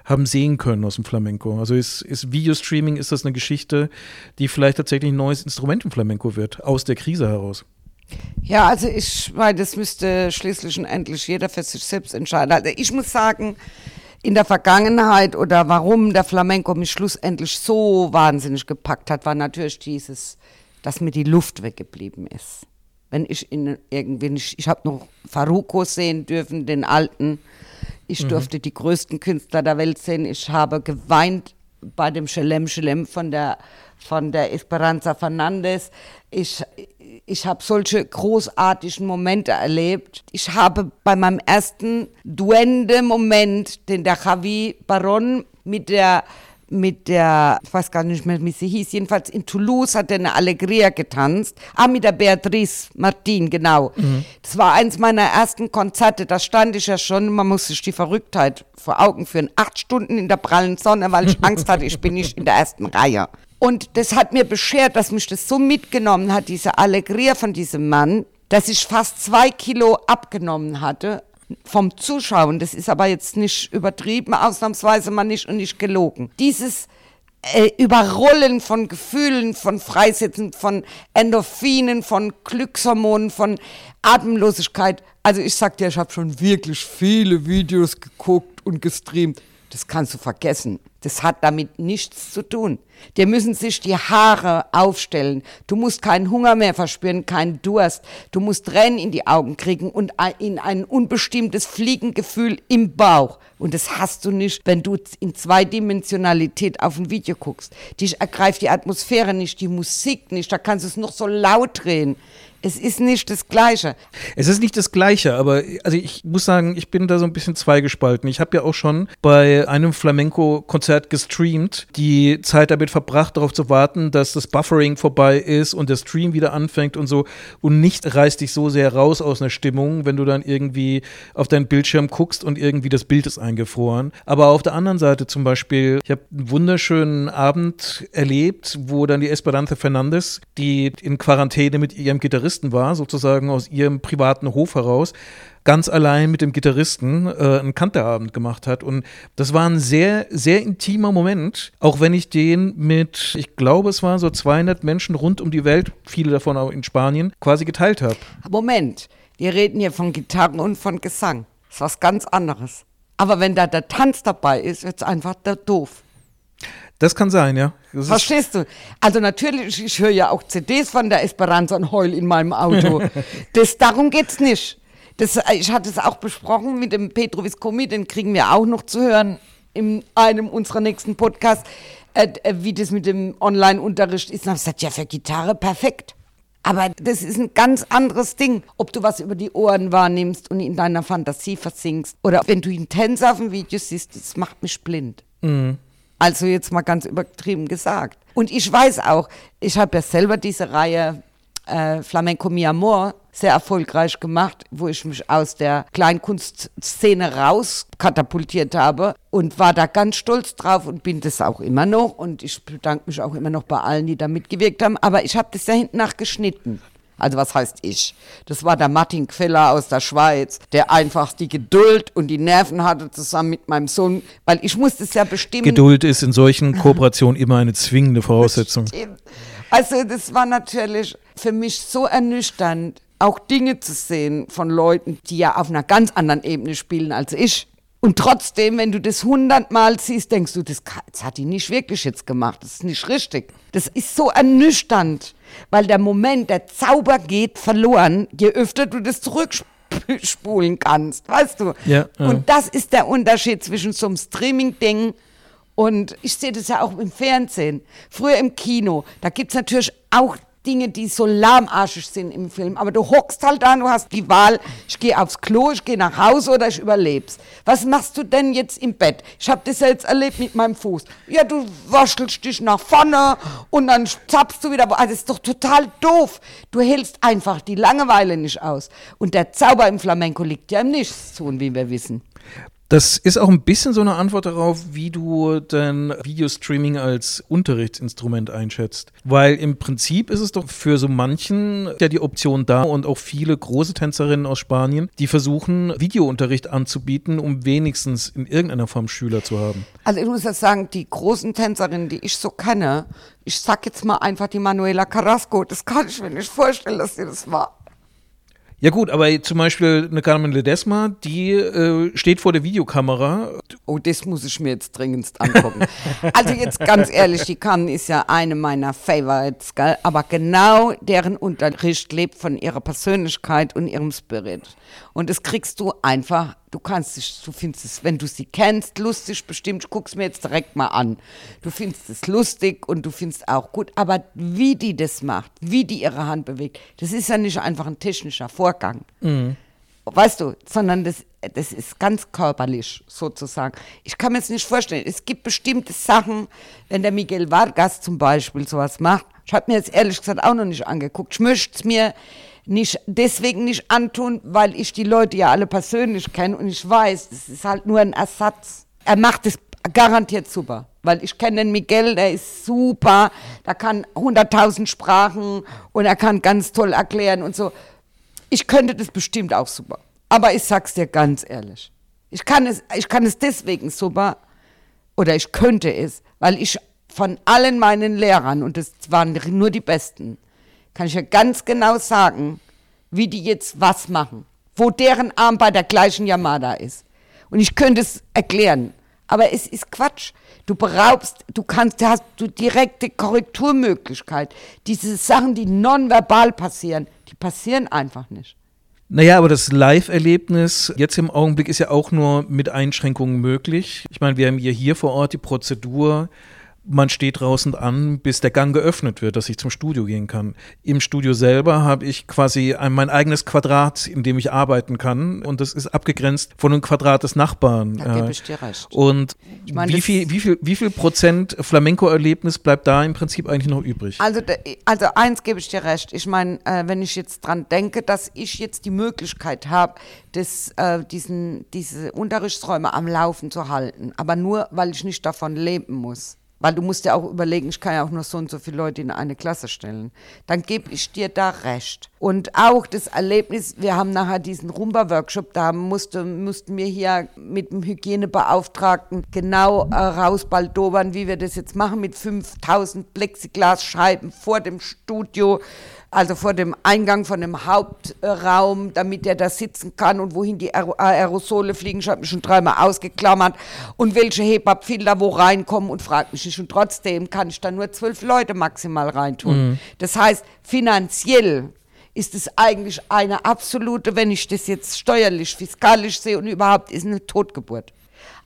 Speaker 1: haben sehen können aus dem Flamenco? Also ist, ist Videostreaming, ist das eine Geschichte, die vielleicht tatsächlich ein neues Instrument im Flamenco wird, aus der Krise heraus?
Speaker 2: Ja, also ich meine, das müsste schließlich und endlich jeder für sich selbst entscheiden. Also ich muss sagen, in der Vergangenheit oder warum der Flamenco mich schlussendlich so wahnsinnig gepackt hat, war natürlich dieses dass mir die Luft weggeblieben ist. Wenn ich in irgendwie, ich, ich habe noch Faruko sehen dürfen, den alten. Ich mhm. durfte die größten Künstler der Welt sehen. Ich habe geweint bei dem Schelem Schelem von der, von der Esperanza Fernandez. Ich, ich habe solche großartigen Momente erlebt. Ich habe bei meinem ersten Duende-Moment, den der Javi Baron mit der mit der, ich weiß gar nicht mehr, wie sie hieß, jedenfalls in Toulouse hat er eine Allegria getanzt. Ah, mit der Beatrice Martin, genau. Mhm. Das war eins meiner ersten Konzerte, da stand ich ja schon, man muss sich die Verrücktheit vor Augen führen. Acht Stunden in der prallen Sonne, weil ich Angst hatte, ich bin nicht in der ersten Reihe. Und das hat mir beschert, dass mich das so mitgenommen hat, diese Allegria von diesem Mann, dass ich fast zwei Kilo abgenommen hatte vom Zuschauen. Das ist aber jetzt nicht übertrieben, ausnahmsweise mal nicht und nicht gelogen. Dieses äh, Überrollen von Gefühlen, von Freisetzen, von Endorphinen, von Glückshormonen, von Atemlosigkeit. Also ich sag dir, ich habe schon wirklich viele Videos geguckt und gestreamt. Das kannst du vergessen. Das hat damit nichts zu tun. Dir müssen sich die Haare aufstellen. Du musst keinen Hunger mehr verspüren, keinen Durst. Du musst Tränen in die Augen kriegen und in ein unbestimmtes Fliegengefühl im Bauch. Und das hast du nicht, wenn du in Zweidimensionalität auf ein Video guckst. Dich ergreift die Atmosphäre nicht, die Musik nicht. Da kannst du es noch so laut drehen. Es ist nicht das Gleiche.
Speaker 1: Es ist nicht das Gleiche, aber also ich muss sagen, ich bin da so ein bisschen zweigespalten. Ich habe ja auch schon bei einem Flamenco-Konzert gestreamt, die Zeit damit verbracht, darauf zu warten, dass das Buffering vorbei ist und der Stream wieder anfängt und so. Und nicht reißt dich so sehr raus aus einer Stimmung, wenn du dann irgendwie auf deinen Bildschirm guckst und irgendwie das Bild ist eingefroren. Aber auf der anderen Seite zum Beispiel, ich habe einen wunderschönen Abend erlebt, wo dann die Esperanza Fernandez, die in Quarantäne mit ihrem Gitarristen Gitarristen war, sozusagen aus ihrem privaten Hof heraus, ganz allein mit dem Gitarristen äh, einen Kanterabend gemacht hat. Und das war ein sehr, sehr intimer Moment, auch wenn ich den mit, ich glaube, es waren so 200 Menschen rund um die Welt, viele davon auch in Spanien, quasi geteilt habe.
Speaker 2: Moment, wir reden hier von Gitarren und von Gesang. Das ist was ganz anderes. Aber wenn da der Tanz dabei ist, wird es einfach doof.
Speaker 1: Das kann sein, ja.
Speaker 2: Das Verstehst du? Also natürlich, ich höre ja auch CDs von der Esperanza und heul in meinem Auto. das, darum geht's nicht. Das, ich hatte es auch besprochen mit dem Petro Viscomi, den kriegen wir auch noch zu hören in einem unserer nächsten Podcasts, äh, äh, wie das mit dem Online-Unterricht ist. Und ich gesagt, ja, für Gitarre perfekt. Aber das ist ein ganz anderes Ding, ob du was über die Ohren wahrnimmst und in deiner Fantasie versingst. Oder wenn du intens auf dem Video siehst, das macht mich blind. Mhm. Also jetzt mal ganz übertrieben gesagt. Und ich weiß auch, ich habe ja selber diese Reihe äh, Flamenco Mi Amor sehr erfolgreich gemacht, wo ich mich aus der Kleinkunstszene raus katapultiert habe und war da ganz stolz drauf und bin das auch immer noch und ich bedanke mich auch immer noch bei allen, die da mitgewirkt haben, aber ich habe das ja hinten nach geschnitten. Also was heißt ich? Das war der Martin Queller aus der Schweiz, der einfach die Geduld und die Nerven hatte zusammen mit meinem Sohn, weil ich musste es ja bestimmen.
Speaker 1: Geduld ist in solchen Kooperationen immer eine zwingende Voraussetzung.
Speaker 2: Also das war natürlich für mich so ernüchternd, auch Dinge zu sehen von Leuten, die ja auf einer ganz anderen Ebene spielen als ich. Und trotzdem, wenn du das hundertmal siehst, denkst du, das, das hat die nicht wirklich jetzt gemacht. Das ist nicht richtig. Das ist so ernüchternd weil der Moment, der Zauber geht verloren, je öfter du das zurückspulen kannst, weißt du?
Speaker 1: Ja,
Speaker 2: ja. Und das ist der Unterschied zwischen so einem Streaming-Ding und ich sehe das ja auch im Fernsehen. Früher im Kino, da gibt es natürlich auch Dinge, die so lahmarschig sind im Film. Aber du hockst halt da, du hast die Wahl, ich gehe aufs Klo, ich gehe nach Hause oder ich überleb's. Was machst du denn jetzt im Bett? Ich habe das jetzt erlebt mit meinem Fuß. Ja, du waschelst dich nach vorne und dann zappst du wieder. Also das ist doch total doof. Du hältst einfach die Langeweile nicht aus. Und der Zauber im Flamenco liegt ja im Nichts tun, wie wir wissen.
Speaker 1: Das ist auch ein bisschen so eine Antwort darauf, wie du dein Videostreaming als Unterrichtsinstrument einschätzt. Weil im Prinzip ist es doch für so manchen ja die Option da und auch viele große Tänzerinnen aus Spanien, die versuchen, Videounterricht anzubieten, um wenigstens in irgendeiner Form Schüler zu haben.
Speaker 2: Also ich muss jetzt sagen, die großen Tänzerinnen, die ich so kenne, ich sag jetzt mal einfach die Manuela Carrasco, das kann ich mir nicht vorstellen, dass sie das war.
Speaker 1: Ja gut, aber zum Beispiel eine Carmen Ledesma, die äh, steht vor der Videokamera.
Speaker 2: Oh, das muss ich mir jetzt dringendst angucken. also jetzt ganz ehrlich, die Carmen ist ja eine meiner Favorites, gell? aber genau deren Unterricht lebt von ihrer Persönlichkeit und ihrem Spirit. Und das kriegst du einfach, du kannst dich, du findest es, wenn du sie kennst, lustig bestimmt, ich guck's mir jetzt direkt mal an. Du findest es lustig und du findest auch gut, aber wie die das macht, wie die ihre Hand bewegt, das ist ja nicht einfach ein technischer Vorgang. Mhm. Weißt du, sondern das, das ist ganz körperlich sozusagen. Ich kann mir es nicht vorstellen. Es gibt bestimmte Sachen, wenn der Miguel Vargas zum Beispiel sowas macht. Ich habe mir jetzt ehrlich gesagt auch noch nicht angeguckt. Ich möchte es mir nicht deswegen nicht antun, weil ich die Leute ja alle persönlich kenne und ich weiß, das ist halt nur ein Ersatz. Er macht es garantiert super, weil ich kenne den Miguel, der ist super, der kann 100.000 Sprachen und er kann ganz toll erklären und so. Ich könnte das bestimmt auch super, aber ich sag's dir ganz ehrlich. Ich kann es, ich kann es deswegen super oder ich könnte es, weil ich von allen meinen Lehrern, und das waren nur die Besten, kann ich ja ganz genau sagen, wie die jetzt was machen, wo deren Arm bei der gleichen Yamada ist. Und ich könnte es erklären, aber es ist Quatsch. Du beraubst, du kannst, hast du direkte Korrekturmöglichkeit. Diese Sachen, die nonverbal passieren, die passieren einfach nicht.
Speaker 1: Naja, aber das Live-Erlebnis jetzt im Augenblick ist ja auch nur mit Einschränkungen möglich. Ich meine, wir haben ja hier vor Ort die Prozedur, man steht draußen an, bis der Gang geöffnet wird, dass ich zum Studio gehen kann. Im Studio selber habe ich quasi ein, mein eigenes Quadrat, in dem ich arbeiten kann und das ist abgegrenzt von einem Quadrat des Nachbarn.
Speaker 2: Da gebe ich dir recht.
Speaker 1: Und ich mein, wie, viel, wie, viel, wie viel Prozent Flamenco-Erlebnis bleibt da im Prinzip eigentlich noch übrig?
Speaker 2: Also, also eins gebe ich dir recht. Ich meine, äh, wenn ich jetzt dran denke, dass ich jetzt die Möglichkeit habe, das, äh, diesen, diese Unterrichtsräume am Laufen zu halten, aber nur, weil ich nicht davon leben muss weil du musst ja auch überlegen, ich kann ja auch nur so und so viele Leute in eine Klasse stellen. Dann gebe ich dir da recht. Und auch das Erlebnis, wir haben nachher diesen Rumba-Workshop, da musste, mussten wir hier mit dem Hygienebeauftragten genau äh, rausbaldobern, wie wir das jetzt machen mit 5000 Plexiglasscheiben vor dem Studio also vor dem Eingang von dem Hauptraum, damit er da sitzen kann und wohin die Aerosole fliegen. Ich habe mich schon dreimal ausgeklammert und welche Hebabfilter wo reinkommen und fragt mich nicht. Und trotzdem kann ich da nur zwölf Leute maximal reintun. Mhm. Das heißt, finanziell ist es eigentlich eine absolute, wenn ich das jetzt steuerlich, fiskalisch sehe und überhaupt, ist eine Totgeburt.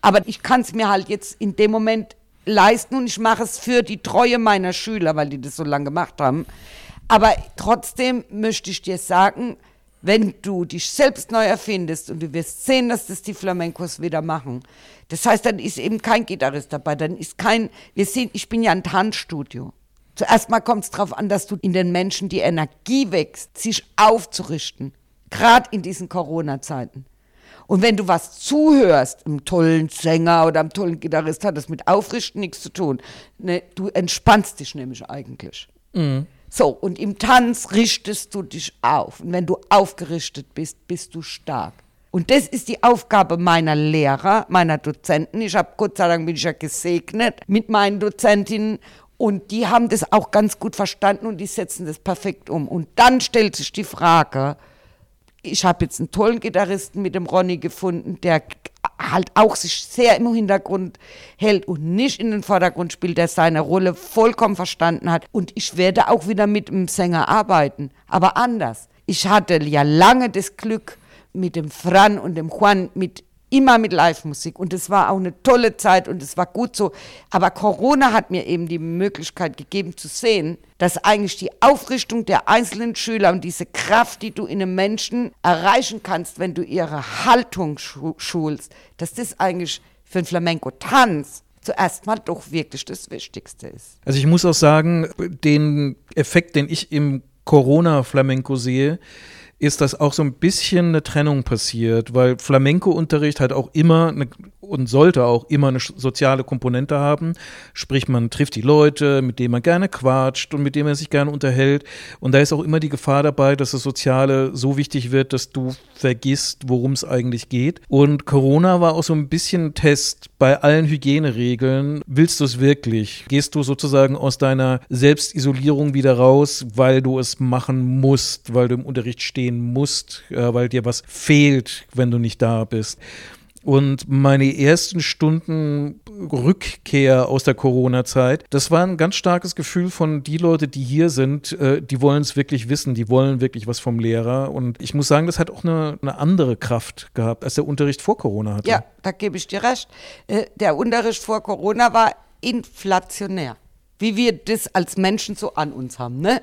Speaker 2: Aber ich kann es mir halt jetzt in dem Moment leisten und ich mache es für die Treue meiner Schüler, weil die das so lange gemacht haben. Aber trotzdem möchte ich dir sagen, wenn du dich selbst neu erfindest und du wirst sehen, dass das die Flamencos wieder machen. Das heißt, dann ist eben kein Gitarrist dabei, dann ist kein, wir sehen, ich bin ja ein Tanzstudio. Zuerst mal kommt es darauf an, dass du in den Menschen die Energie wächst, sich aufzurichten. Gerade in diesen Corona-Zeiten. Und wenn du was zuhörst, einem tollen Sänger oder einem tollen Gitarrist, hat das mit Aufrichten nichts zu tun. Ne, du entspannst dich nämlich eigentlich. Mhm. So, und im Tanz richtest du dich auf. Und wenn du aufgerichtet bist, bist du stark. Und das ist die Aufgabe meiner Lehrer, meiner Dozenten. Ich habe Gott sei Dank bin ich ja gesegnet mit meinen Dozentinnen und die haben das auch ganz gut verstanden und die setzen das perfekt um. Und dann stellt sich die Frage, ich habe jetzt einen tollen Gitarristen mit dem Ronny gefunden, der halt auch sich sehr im Hintergrund hält und nicht in den Vordergrund spielt, der seine Rolle vollkommen verstanden hat. Und ich werde auch wieder mit dem Sänger arbeiten, aber anders. Ich hatte ja lange das Glück, mit dem Fran und dem Juan, mit immer mit Live-Musik. Und es war auch eine tolle Zeit und es war gut so. Aber Corona hat mir eben die Möglichkeit gegeben zu sehen, dass eigentlich die Aufrichtung der einzelnen Schüler und diese Kraft, die du in einem Menschen erreichen kannst, wenn du ihre Haltung schulst, dass das eigentlich für einen Flamenco-Tanz zuerst mal doch wirklich das Wichtigste ist.
Speaker 1: Also ich muss auch sagen, den Effekt, den ich im Corona-Flamenco sehe, ist, dass auch so ein bisschen eine Trennung passiert, weil Flamenco-Unterricht hat auch immer eine, und sollte auch immer eine soziale Komponente haben. Sprich, man trifft die Leute, mit denen man gerne quatscht und mit denen man sich gerne unterhält. Und da ist auch immer die Gefahr dabei, dass das Soziale so wichtig wird, dass du vergisst, worum es eigentlich geht. Und Corona war auch so ein bisschen ein Test bei allen Hygieneregeln. Willst du es wirklich? Gehst du sozusagen aus deiner Selbstisolierung wieder raus, weil du es machen musst, weil du im Unterricht stehen musst, äh, weil dir was fehlt, wenn du nicht da bist? Und meine ersten Stunden Rückkehr aus der Corona-Zeit, das war ein ganz starkes Gefühl von die Leute, die hier sind, äh, die wollen es wirklich wissen, die wollen wirklich was vom Lehrer. Und ich muss sagen, das hat auch eine, eine andere Kraft gehabt, als der Unterricht vor Corona hatte.
Speaker 2: Ja, da gebe ich dir recht. Äh, der Unterricht vor Corona war inflationär, wie wir das als Menschen so an uns haben. Ne?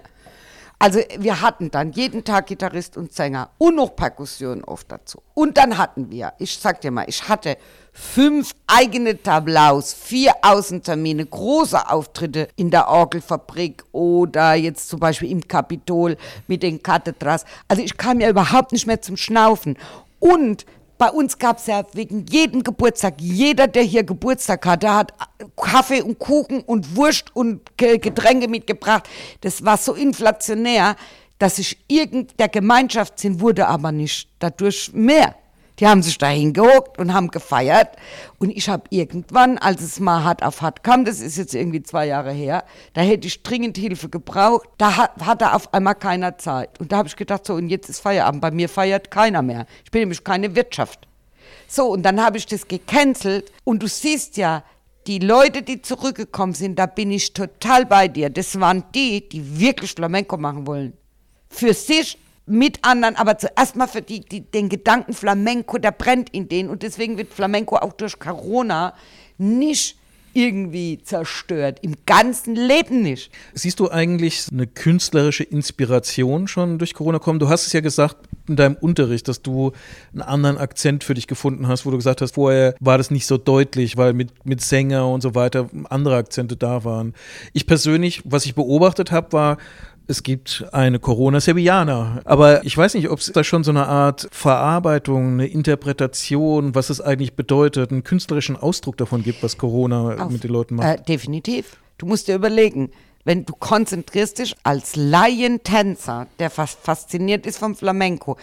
Speaker 2: Also wir hatten dann jeden Tag Gitarrist und Sänger und noch Perkussion oft dazu. Und dann hatten wir, ich sag dir mal, ich hatte fünf eigene Tablaus, vier Außentermine, große Auftritte in der Orgelfabrik oder jetzt zum Beispiel im Kapitol mit den Kathedras. Also ich kam ja überhaupt nicht mehr zum Schnaufen. Und bei uns gab es ja wegen jedem Geburtstag, jeder, der hier Geburtstag hatte, hat Kaffee und Kuchen und Wurst und Getränke mitgebracht. Das war so inflationär, dass sich irgend der Gemeinschaftssinn wurde aber nicht dadurch mehr. Die haben sich da hingehockt und haben gefeiert. Und ich habe irgendwann, als es mal hart auf hart kam, das ist jetzt irgendwie zwei Jahre her, da hätte ich dringend Hilfe gebraucht. Da hat, hatte auf einmal keiner Zeit. Und da habe ich gedacht, so, und jetzt ist Feierabend. Bei mir feiert keiner mehr. Ich bin nämlich keine Wirtschaft. So, und dann habe ich das gecancelt. Und du siehst ja, die Leute, die zurückgekommen sind, da bin ich total bei dir. Das waren die, die wirklich Flamenco machen wollen. Für sich mit anderen, aber zuerst mal für die, die, den Gedanken Flamenco, der brennt in denen und deswegen wird Flamenco auch durch Corona nicht irgendwie zerstört. Im ganzen Leben nicht.
Speaker 1: Siehst du eigentlich eine künstlerische Inspiration schon durch Corona kommen? Du hast es ja gesagt in deinem Unterricht, dass du einen anderen Akzent für dich gefunden hast, wo du gesagt hast, vorher war das nicht so deutlich, weil mit, mit Sänger und so weiter andere Akzente da waren. Ich persönlich, was ich beobachtet habe, war, es gibt eine Corona Sevillana. Aber ich weiß nicht, ob es da schon so eine Art Verarbeitung, eine Interpretation, was es eigentlich bedeutet, einen künstlerischen Ausdruck davon gibt, was Corona Auf, mit den Leuten macht.
Speaker 2: Äh, definitiv. Du musst dir überlegen, wenn du konzentrierst dich als Laientänzer, der fast fasziniert ist vom Flamenco,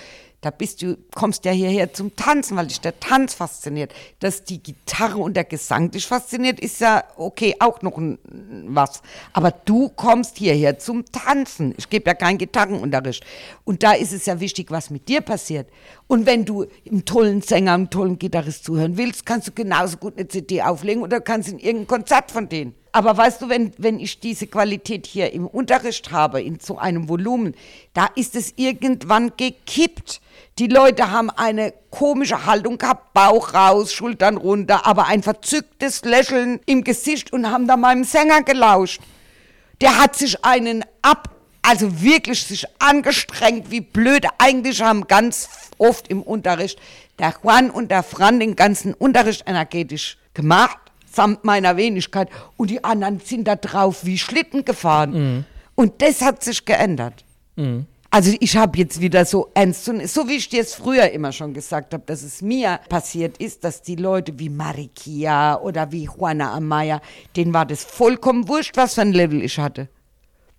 Speaker 2: da bist du, kommst ja hierher zum Tanzen, weil dich der Tanz fasziniert. Dass die Gitarre und der Gesang dich fasziniert, ist ja okay, auch noch ein, was. Aber du kommst hierher zum Tanzen. Ich gebe ja keinen Gitarrenunterricht. Und da ist es ja wichtig, was mit dir passiert. Und wenn du einem tollen Sänger, einem tollen Gitarrist zuhören willst, kannst du genauso gut eine CD auflegen oder kannst in irgendein Konzert von denen. Aber weißt du, wenn, wenn ich diese Qualität hier im Unterricht habe, in so einem Volumen, da ist es irgendwann gekippt. Die Leute haben eine komische Haltung gehabt, Bauch raus, Schultern runter, aber ein verzücktes Lächeln im Gesicht und haben da meinem Sänger gelauscht. Der hat sich einen ab, also wirklich sich angestrengt, wie blöd. Eigentlich haben ganz oft im Unterricht der Juan und der Fran den ganzen Unterricht energetisch gemacht samt meiner Wenigkeit. Und die anderen sind da drauf wie Schlitten gefahren. Mhm. Und das hat sich geändert. Mhm. Also ich habe jetzt wieder so ernst, so wie ich dir es früher immer schon gesagt habe, dass es mir passiert ist, dass die Leute wie Marikia oder wie Juana Amaya, denen war das vollkommen wurscht, was für ein Level ich hatte.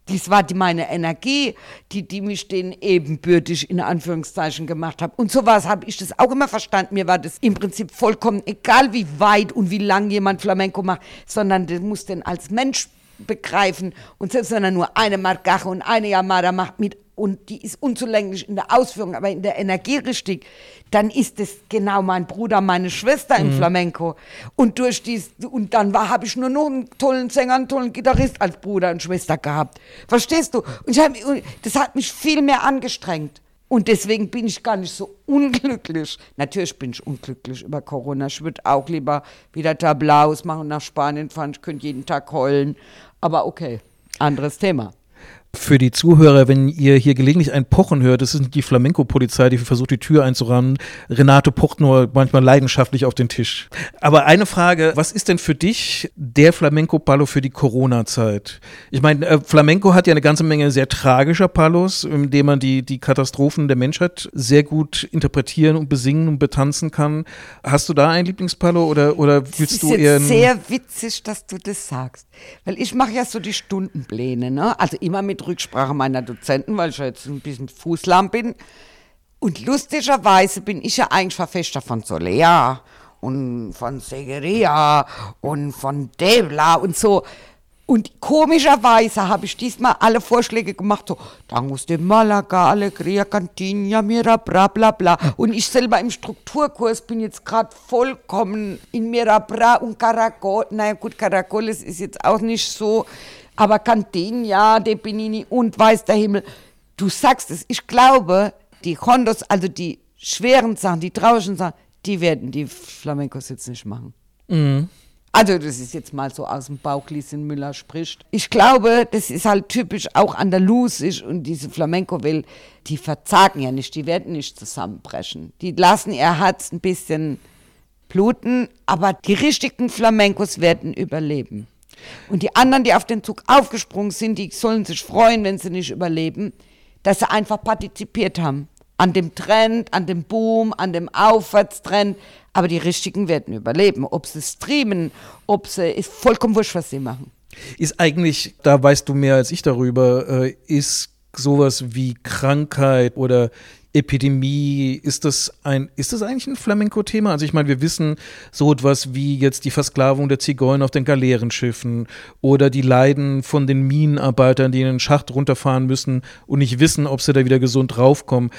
Speaker 2: Dies war die, meine Energie, die, die mich den ebenbürtig in Anführungszeichen gemacht hat. Und so was habe ich das auch immer verstanden. Mir war das im Prinzip vollkommen egal, wie weit und wie lang jemand Flamenco macht, sondern der muss den als Mensch begreifen. Und selbst wenn er nur eine Margache und eine Yamada macht mit und die ist unzulänglich in der Ausführung, aber in der Energie richtig, dann ist es genau mein Bruder, meine Schwester im mhm. Flamenco. Und durch dies, und dann war, habe ich nur noch einen tollen Sänger, einen tollen Gitarrist als Bruder und Schwester gehabt. Verstehst du? Und hab, das hat mich viel mehr angestrengt. Und deswegen bin ich gar nicht so unglücklich. Natürlich bin ich unglücklich über Corona. Ich würde auch lieber wieder Tablaus machen, nach Spanien fahren. Ich könnte jeden Tag heulen. Aber okay, anderes Thema
Speaker 1: für die Zuhörer, wenn ihr hier gelegentlich ein Pochen hört, das ist die Flamenco-Polizei, die versucht, die Tür einzurammen. Renate pocht nur manchmal leidenschaftlich auf den Tisch. Aber eine Frage, was ist denn für dich der Flamenco-Palo für die Corona-Zeit? Ich meine, äh, Flamenco hat ja eine ganze Menge sehr tragischer Palos, in dem man die, die Katastrophen der Menschheit sehr gut interpretieren und besingen und betanzen kann. Hast du da ein Lieblingspalo oder, oder willst du eher...
Speaker 2: Es ist sehr witzig, dass du das sagst. Weil ich mache ja so die Stundenpläne, ne? Also immer mit Rücksprache meiner Dozenten, weil ich ja jetzt ein bisschen fußlahm bin. Und lustigerweise bin ich ja eigentlich Verfechter von Solea und von Segeria und von Devla und so. Und komischerweise habe ich diesmal alle Vorschläge gemacht, so, Tangus de Malaga, Alegria, Cantina, Mira, bla bla bla. Und ich selber im Strukturkurs bin jetzt gerade vollkommen in Mirabra und Caracol. Naja gut, Caracol ist jetzt auch nicht so aber Cantina, De Benini und weiß der Himmel. Du sagst es, ich glaube, die Hondos, also die schweren Sachen, die traurigen Sachen, die werden die Flamencos jetzt nicht machen. Mhm. Also, das ist jetzt mal so aus dem Bauch, Lieschen Müller spricht. Ich glaube, das ist halt typisch auch andalusisch und diese Flamenco-Welt, die verzagen ja nicht, die werden nicht zusammenbrechen. Die lassen ihr Herz ein bisschen bluten, aber die richtigen Flamencos werden überleben. Und die anderen, die auf den Zug aufgesprungen sind, die sollen sich freuen, wenn sie nicht überleben, dass sie einfach partizipiert haben. An dem Trend, an dem Boom, an dem Aufwärtstrend. Aber die Richtigen werden überleben. Ob sie streamen, ob sie, ist vollkommen wurscht, was sie machen.
Speaker 1: Ist eigentlich, da weißt du mehr als ich darüber, äh, ist sowas wie Krankheit oder Epidemie, ist das ein, ist das eigentlich ein Flamenco-Thema? Also ich meine, wir wissen so etwas wie jetzt die Versklavung der Zigeuner auf den Galeerenschiffen oder die Leiden von den Minenarbeitern, die in den Schacht runterfahren müssen und nicht wissen, ob sie da wieder gesund draufkommen.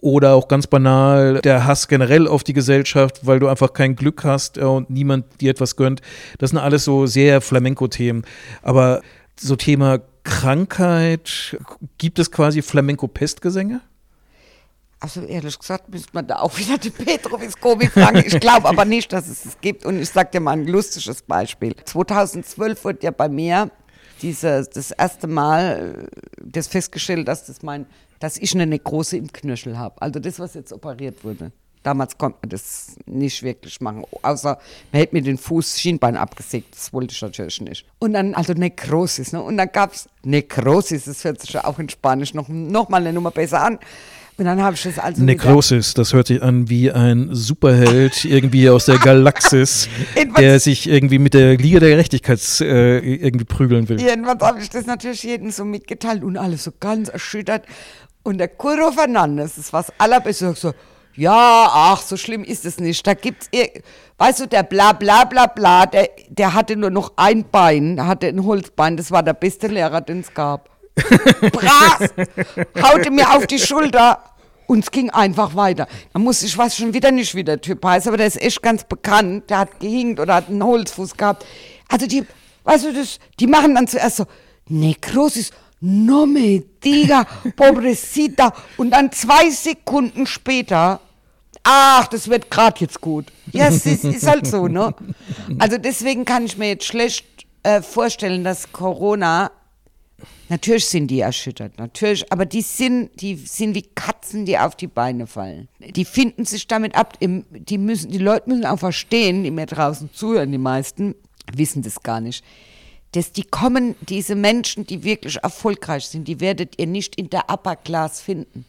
Speaker 1: Oder auch ganz banal der Hass generell auf die Gesellschaft, weil du einfach kein Glück hast äh, und niemand dir etwas gönnt. Das sind alles so sehr Flamenco-Themen. Aber so Thema Krankheit, gibt es quasi Flamenco-Pestgesänge?
Speaker 2: Also ehrlich gesagt müsste man da auch wieder den Petrovic-Kobi fragen. Ich glaube aber nicht, dass es es gibt. Und ich sage dir mal ein lustiges Beispiel. 2012 wurde ja bei mir diese, das erste Mal äh, das festgestellt, dass, das mein, dass ich eine Nekrose im Knöchel habe. Also das, was jetzt operiert wurde. Damals konnte man das nicht wirklich machen, außer man hätte mir den Fuß Schienbein abgesägt. Das wollte ich natürlich nicht. Und dann, also Nekrosis. Ne? Und dann gab es Nekrosis, das hört sich ja auch in Spanisch noch, noch mal eine Nummer besser an. Und dann habe ich das also.
Speaker 1: Necrosis, das hört sich an wie ein Superheld irgendwie aus der Galaxis, der sich irgendwie mit der Liga der Gerechtigkeit äh, irgendwie prügeln will.
Speaker 2: Jedenfalls habe ich das natürlich jedem so mitgeteilt und alle so ganz erschüttert. Und der Curro Fernandes, das war das Allerbeste, so, ja, ach, so schlimm ist es nicht. Da gibt's, weißt du, der bla bla bla bla, der, der hatte nur noch ein Bein, der hatte ein Holzbein, das war der beste Lehrer, den es gab. Brass, haute mir auf die Schulter und es ging einfach weiter. Da musste ich weiß schon wieder nicht, wie der Typ heißt, aber der ist echt ganz bekannt. Der hat gehinkt oder hat einen Holzfuß gehabt. Also die, weißt du, das, die machen dann zuerst so, Necrosis, no me diga, pobrecita. Und dann zwei Sekunden später, ach, das wird gerade jetzt gut. Ja, es ist, ist, halt so, ne? Also deswegen kann ich mir jetzt schlecht äh, vorstellen, dass Corona Natürlich sind die erschüttert, natürlich, aber die sind, die sind wie Katzen, die auf die Beine fallen. Die finden sich damit ab. Die, müssen, die Leute müssen auch verstehen, die mir draußen zuhören, die meisten wissen das gar nicht. Dass die kommen, diese Menschen, die wirklich erfolgreich sind, die werdet ihr nicht in der Upper Class finden.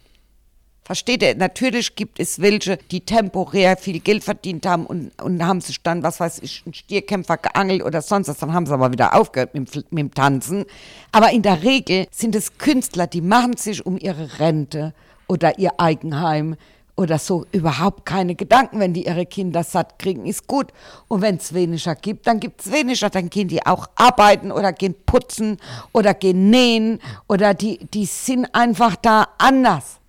Speaker 2: Versteht ihr? Natürlich gibt es welche, die temporär viel Geld verdient haben und, und haben sich dann, was weiß ich, einen Stierkämpfer geangelt oder sonst was. Dann haben sie aber wieder aufgehört mit, mit dem Tanzen. Aber in der Regel sind es Künstler, die machen sich um ihre Rente oder ihr Eigenheim oder so überhaupt keine Gedanken. Wenn die ihre Kinder satt kriegen, ist gut. Und wenn es weniger gibt, dann gibt es weniger. Dann gehen die auch arbeiten oder gehen putzen oder gehen nähen oder die, die sind einfach da anders.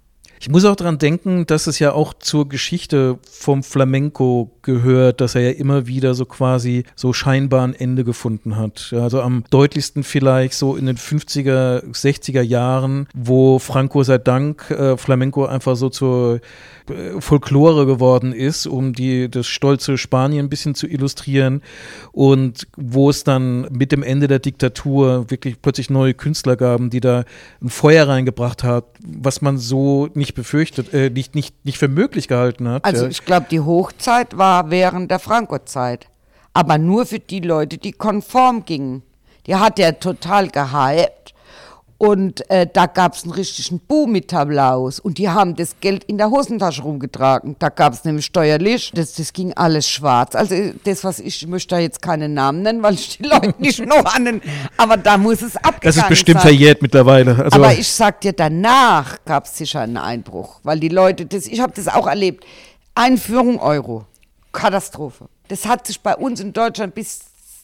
Speaker 1: Ich muss auch daran denken, dass es ja auch zur Geschichte vom Flamenco gehört, dass er ja immer wieder so quasi so scheinbar ein Ende gefunden hat. Also am deutlichsten vielleicht so in den 50er, 60er Jahren, wo Franco sei Dank äh, Flamenco einfach so zur Folklore geworden ist, um die, das stolze Spanien ein bisschen zu illustrieren und wo es dann mit dem Ende der Diktatur wirklich plötzlich neue Künstler gaben, die da ein Feuer reingebracht hat, was man so nicht befürchtet, äh, nicht, nicht, nicht für möglich gehalten hat.
Speaker 2: Also ich glaube, die Hochzeit war während der Franco-Zeit, aber nur für die Leute, die konform gingen. Die hat er total gehypt und äh, da gab es einen richtigen Boom mit Tablaus. Und die haben das Geld in der Hosentasche rumgetragen. Da gab es nämlich steuerlich, das, das ging alles schwarz. Also das, was ich, ich möchte da jetzt keinen Namen nennen, weil ich die Leute nicht noch an Aber da muss es abgegangen
Speaker 1: Das ist bestimmt
Speaker 2: sein.
Speaker 1: verjährt mittlerweile.
Speaker 2: Also aber ich sag dir, danach gab es sicher einen Einbruch. Weil die Leute, das, ich habe das auch erlebt. Einführung Euro. Katastrophe. Das hat sich bei uns in Deutschland bis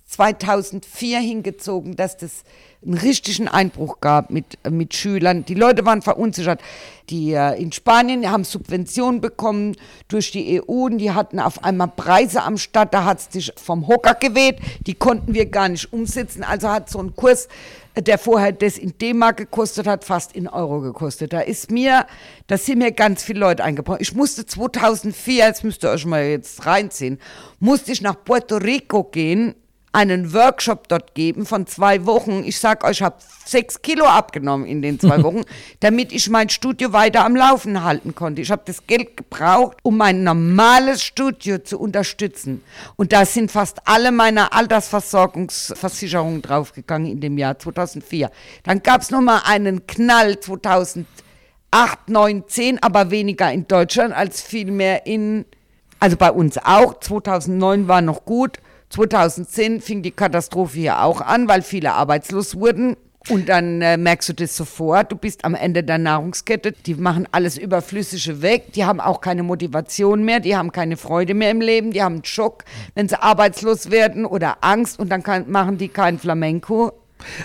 Speaker 2: 2004 hingezogen, dass das einen richtigen Einbruch gab mit, mit Schülern. Die Leute waren verunsichert. Die äh, in Spanien haben Subventionen bekommen durch die EU und die hatten auf einmal Preise am Start. Da hat es sich vom Hocker geweht. Die konnten wir gar nicht umsetzen. Also hat so ein Kurs, äh, der vorher das in D-Mark gekostet hat, fast in Euro gekostet. Da ist mir, da sind mir ganz viele Leute eingebrochen. Ich musste 2004, jetzt müsst ihr euch mal jetzt reinziehen, musste ich nach Puerto Rico gehen einen Workshop dort geben von zwei Wochen. Ich sag euch, ich habe sechs Kilo abgenommen in den zwei Wochen, damit ich mein Studio weiter am Laufen halten konnte. Ich habe das Geld gebraucht, um mein normales Studio zu unterstützen. Und da sind fast alle meine Altersversorgungsversicherungen draufgegangen in dem Jahr 2004. Dann gab es nochmal einen Knall 2008, 9, 10, aber weniger in Deutschland als vielmehr in, also bei uns auch. 2009 war noch gut. 2010 fing die Katastrophe hier auch an, weil viele arbeitslos wurden. Und dann äh, merkst du das sofort, du bist am Ende der Nahrungskette, die machen alles Überflüssige weg, die haben auch keine Motivation mehr, die haben keine Freude mehr im Leben, die haben einen Schock, wenn sie arbeitslos werden oder Angst. Und dann kann, machen die kein Flamenco.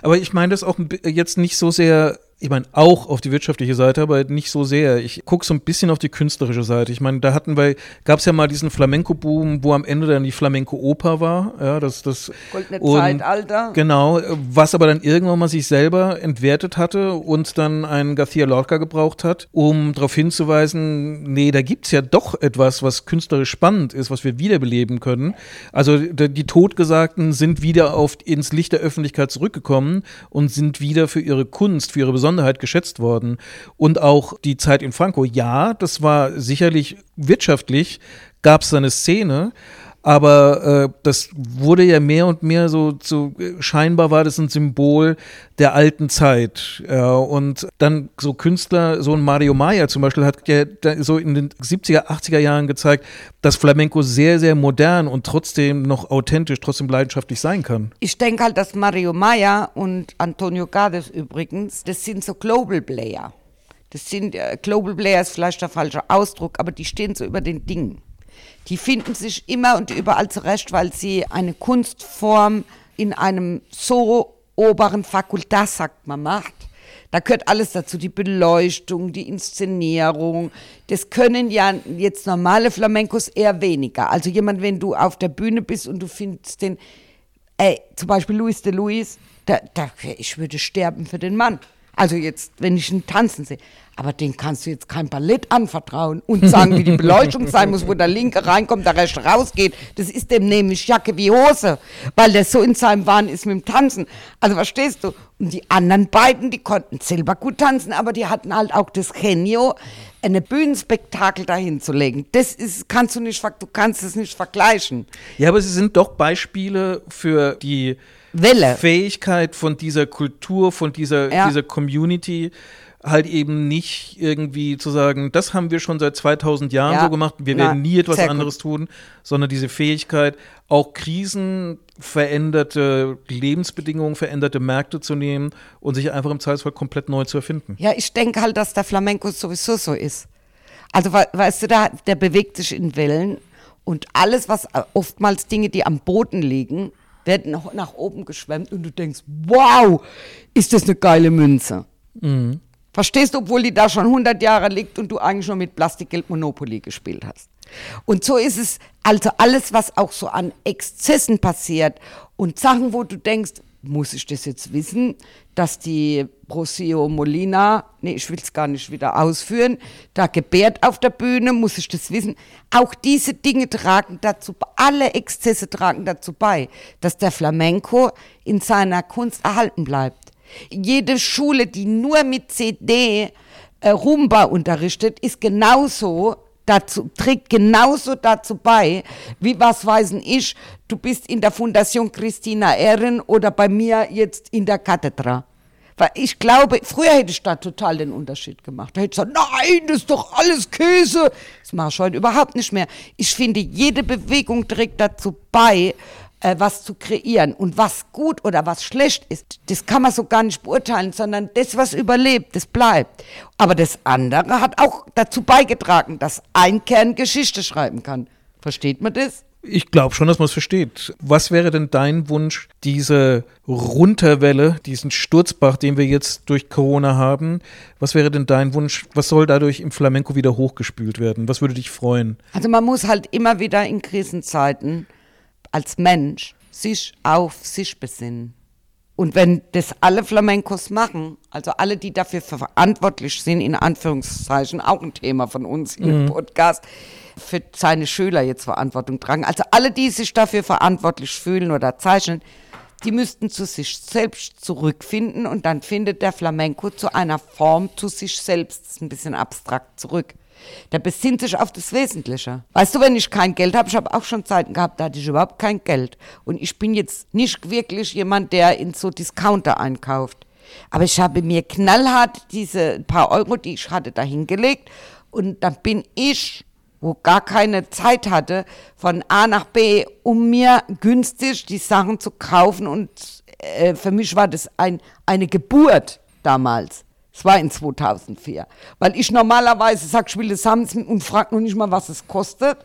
Speaker 1: Aber ich meine das auch jetzt nicht so sehr ich meine, auch auf die wirtschaftliche Seite, aber nicht so sehr. Ich gucke so ein bisschen auf die künstlerische Seite. Ich meine, da hatten wir, gab es ja mal diesen Flamenco-Boom, wo am Ende dann die Flamenco-Oper war. Ja, das, das,
Speaker 2: Goldene und, Zeitalter.
Speaker 1: Genau, was aber dann irgendwann mal sich selber entwertet hatte und dann einen García Lorca gebraucht hat, um darauf hinzuweisen, nee, da gibt es ja doch etwas, was künstlerisch spannend ist, was wir wiederbeleben können. Also die Totgesagten sind wieder auf, ins Licht der Öffentlichkeit zurückgekommen und sind wieder für ihre Kunst, für ihre Besonderheit Besonderheit geschätzt worden. Und auch die Zeit in Franco, ja, das war sicherlich wirtschaftlich, gab es eine Szene, aber äh, das wurde ja mehr und mehr so, so scheinbar war das ein Symbol der alten Zeit. Ja, und dann so Künstler, so ein Mario Maya zum Beispiel, hat ja so in den 70er, 80er Jahren gezeigt, dass Flamenco sehr, sehr modern und trotzdem noch authentisch, trotzdem leidenschaftlich sein kann.
Speaker 2: Ich denke halt, dass Mario Maya und Antonio Gades übrigens, das sind so Global Player. Das sind, äh, Global Player ist vielleicht der falsche Ausdruck, aber die stehen so über den Dingen. Die finden sich immer und überall zurecht, weil sie eine Kunstform in einem so oberen Fakultät, sagt man, macht. Da gehört alles dazu, die Beleuchtung, die Inszenierung. Das können ja jetzt normale Flamencos eher weniger. Also jemand, wenn du auf der Bühne bist und du findest den, ey, zum Beispiel Luis de Luis, da, da, ich würde sterben für den Mann. Also jetzt, wenn ich ihn tanzen sehe. Aber den kannst du jetzt kein Ballett anvertrauen und sagen, wie die Beleuchtung sein muss, wo der Linke reinkommt, der Rechte rausgeht. Das ist dem nämlich Jacke wie Hose, weil der so in seinem Wahn ist mit dem Tanzen. Also verstehst du? Und die anderen beiden, die konnten selber gut tanzen, aber die hatten halt auch das Genio, eine Bühnenspektakel dahin zu legen. Das ist, kannst du nicht, du kannst es nicht vergleichen.
Speaker 1: Ja, aber sie sind doch Beispiele für die
Speaker 2: Welle.
Speaker 1: Fähigkeit von dieser Kultur, von dieser, ja. dieser Community, halt eben nicht irgendwie zu sagen, das haben wir schon seit 2000 Jahren ja. so gemacht, wir Na, werden nie etwas anderes gut. tun, sondern diese Fähigkeit, auch Krisen, veränderte Lebensbedingungen, veränderte Märkte zu nehmen und sich einfach im Zweifelsfall komplett neu zu erfinden.
Speaker 2: Ja, ich denke halt, dass der Flamenco sowieso so ist. Also, weißt du, der, der bewegt sich in Wellen und alles, was äh, oftmals Dinge, die am Boden liegen, werden nach oben geschwemmt und du denkst, wow, ist das eine geile Münze. Mhm. Verstehst du, obwohl die da schon 100 Jahre liegt und du eigentlich schon mit Plastikgeld Monopoly gespielt hast. Und so ist es, also alles, was auch so an Exzessen passiert und Sachen, wo du denkst, muss ich das jetzt wissen, dass die Rosio Molina, nee, ich will es gar nicht wieder ausführen, da gebärt auf der Bühne, muss ich das wissen. Auch diese Dinge tragen dazu, alle Exzesse tragen dazu bei, dass der Flamenco in seiner Kunst erhalten bleibt. Jede Schule, die nur mit CD äh, Rumba unterrichtet, ist genauso dazu, trägt genauso dazu bei, wie was weiß ich, du bist in der Fundation Christina Ehren oder bei mir jetzt in der Kathedra. Weil ich glaube, früher hätte ich da total den Unterschied gemacht. Da hätte ich gesagt, nein, das ist doch alles Käse. Das mache ich heute überhaupt nicht mehr. Ich finde, jede Bewegung trägt dazu bei, äh, was zu kreieren. Und was gut oder was schlecht ist, das kann man so gar nicht beurteilen, sondern das, was überlebt, das bleibt. Aber das andere hat auch dazu beigetragen, dass ein Kern Geschichte schreiben kann. Versteht man das?
Speaker 1: Ich glaube schon, dass man es versteht. Was wäre denn dein Wunsch, diese Runterwelle, diesen Sturzbach, den wir jetzt durch Corona haben, was wäre denn dein Wunsch? Was soll dadurch im Flamenco wieder hochgespült werden? Was würde dich freuen?
Speaker 2: Also man muss halt immer wieder in Krisenzeiten als Mensch sich auf sich besinnen. Und wenn das alle Flamencos machen, also alle, die dafür verantwortlich sind, in Anführungszeichen, auch ein Thema von uns im mhm. Podcast, für seine Schüler jetzt Verantwortung tragen. Also alle, die sich dafür verantwortlich fühlen oder zeichnen, die müssten zu sich selbst zurückfinden und dann findet der Flamenco zu einer Form zu sich selbst, ein bisschen abstrakt zurück. Der besinnt sich auf das Wesentliche. Weißt du, wenn ich kein Geld habe, ich habe auch schon Zeiten gehabt, da hatte ich überhaupt kein Geld. Und ich bin jetzt nicht wirklich jemand, der in so Discounter einkauft. Aber ich habe mir knallhart diese paar Euro, die ich hatte, dahingelegt. Und dann bin ich, wo gar keine Zeit hatte, von A nach B, um mir günstig die Sachen zu kaufen. Und äh, für mich war das ein, eine Geburt damals. Es war in 2004. Weil ich normalerweise sage, ich will das haben und frage noch nicht mal, was es kostet.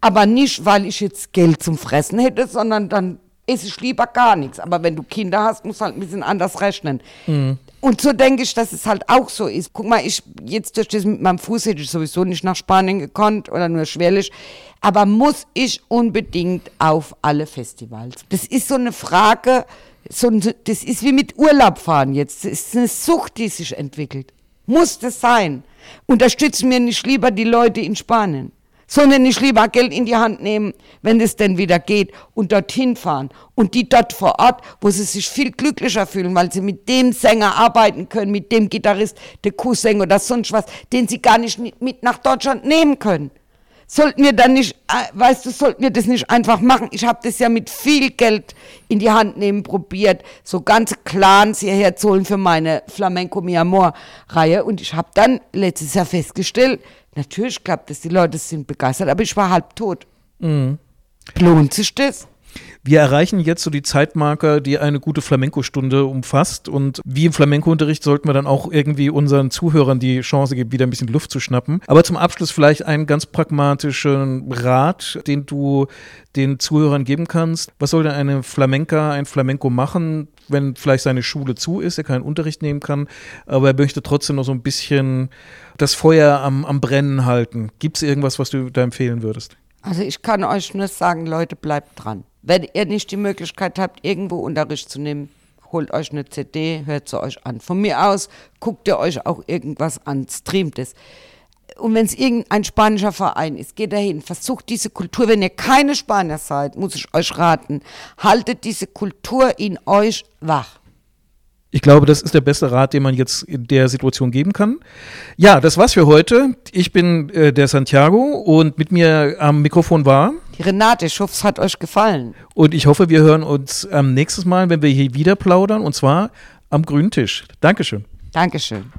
Speaker 2: Aber nicht, weil ich jetzt Geld zum Fressen hätte, sondern dann esse ich lieber gar nichts. Aber wenn du Kinder hast, musst du halt ein bisschen anders rechnen. Mhm. Und so denke ich, dass es halt auch so ist. Guck mal, ich jetzt durch das mit meinem Fuß hätte ich sowieso nicht nach Spanien gekonnt oder nur schwerlich. Aber muss ich unbedingt auf alle Festivals? Das ist so eine Frage, so, das ist wie mit Urlaub fahren jetzt. Das ist eine Sucht, die sich entwickelt. Muss das sein? Unterstützen mir nicht lieber die Leute in Spanien, sondern nicht lieber Geld in die Hand nehmen, wenn es denn wieder geht und dorthin fahren. Und die dort vor Ort, wo sie sich viel glücklicher fühlen, weil sie mit dem Sänger arbeiten können, mit dem Gitarrist, der Kuhsänger oder sonst was, den sie gar nicht mit nach Deutschland nehmen können. Sollten wir dann nicht, äh, weißt du, sollten wir das nicht einfach machen? Ich habe das ja mit viel Geld in die Hand nehmen probiert, so ganze Clans hierher zu holen für meine Flamenco Mi Amor Reihe. Und ich habe dann letztes Jahr festgestellt, natürlich klappt das, die Leute sind begeistert, aber ich war halb tot. Mhm. Lohnt sich das?
Speaker 1: Wir erreichen jetzt so die Zeitmarker, die eine gute Flamenco-Stunde umfasst. Und wie im Flamenco-Unterricht sollten wir dann auch irgendwie unseren Zuhörern die Chance geben, wieder ein bisschen Luft zu schnappen. Aber zum Abschluss vielleicht einen ganz pragmatischen Rat, den du den Zuhörern geben kannst. Was soll denn eine Flamenca, ein Flamenco machen, wenn vielleicht seine Schule zu ist, er keinen Unterricht nehmen kann, aber er möchte trotzdem noch so ein bisschen das Feuer am, am Brennen halten. Gibt es irgendwas, was du da empfehlen würdest?
Speaker 2: Also ich kann euch nur sagen, Leute, bleibt dran. Wenn ihr nicht die Möglichkeit habt, irgendwo Unterricht zu nehmen, holt euch eine CD, hört sie euch an. Von mir aus guckt ihr euch auch irgendwas an, streamt es. Und wenn es irgendein spanischer Verein ist, geht dahin, versucht diese Kultur, wenn ihr keine Spanier seid, muss ich euch raten, haltet diese Kultur in euch wach.
Speaker 1: Ich glaube, das ist der beste Rat, den man jetzt in der Situation geben kann. Ja, das war's für heute. Ich bin äh, der Santiago und mit mir am Mikrofon war
Speaker 2: die Renate. Ich hoffe, es hat euch gefallen.
Speaker 1: Und ich hoffe, wir hören uns am ähm, nächsten Mal, wenn wir hier wieder plaudern und zwar am grünen Tisch. Dankeschön.
Speaker 2: Dankeschön.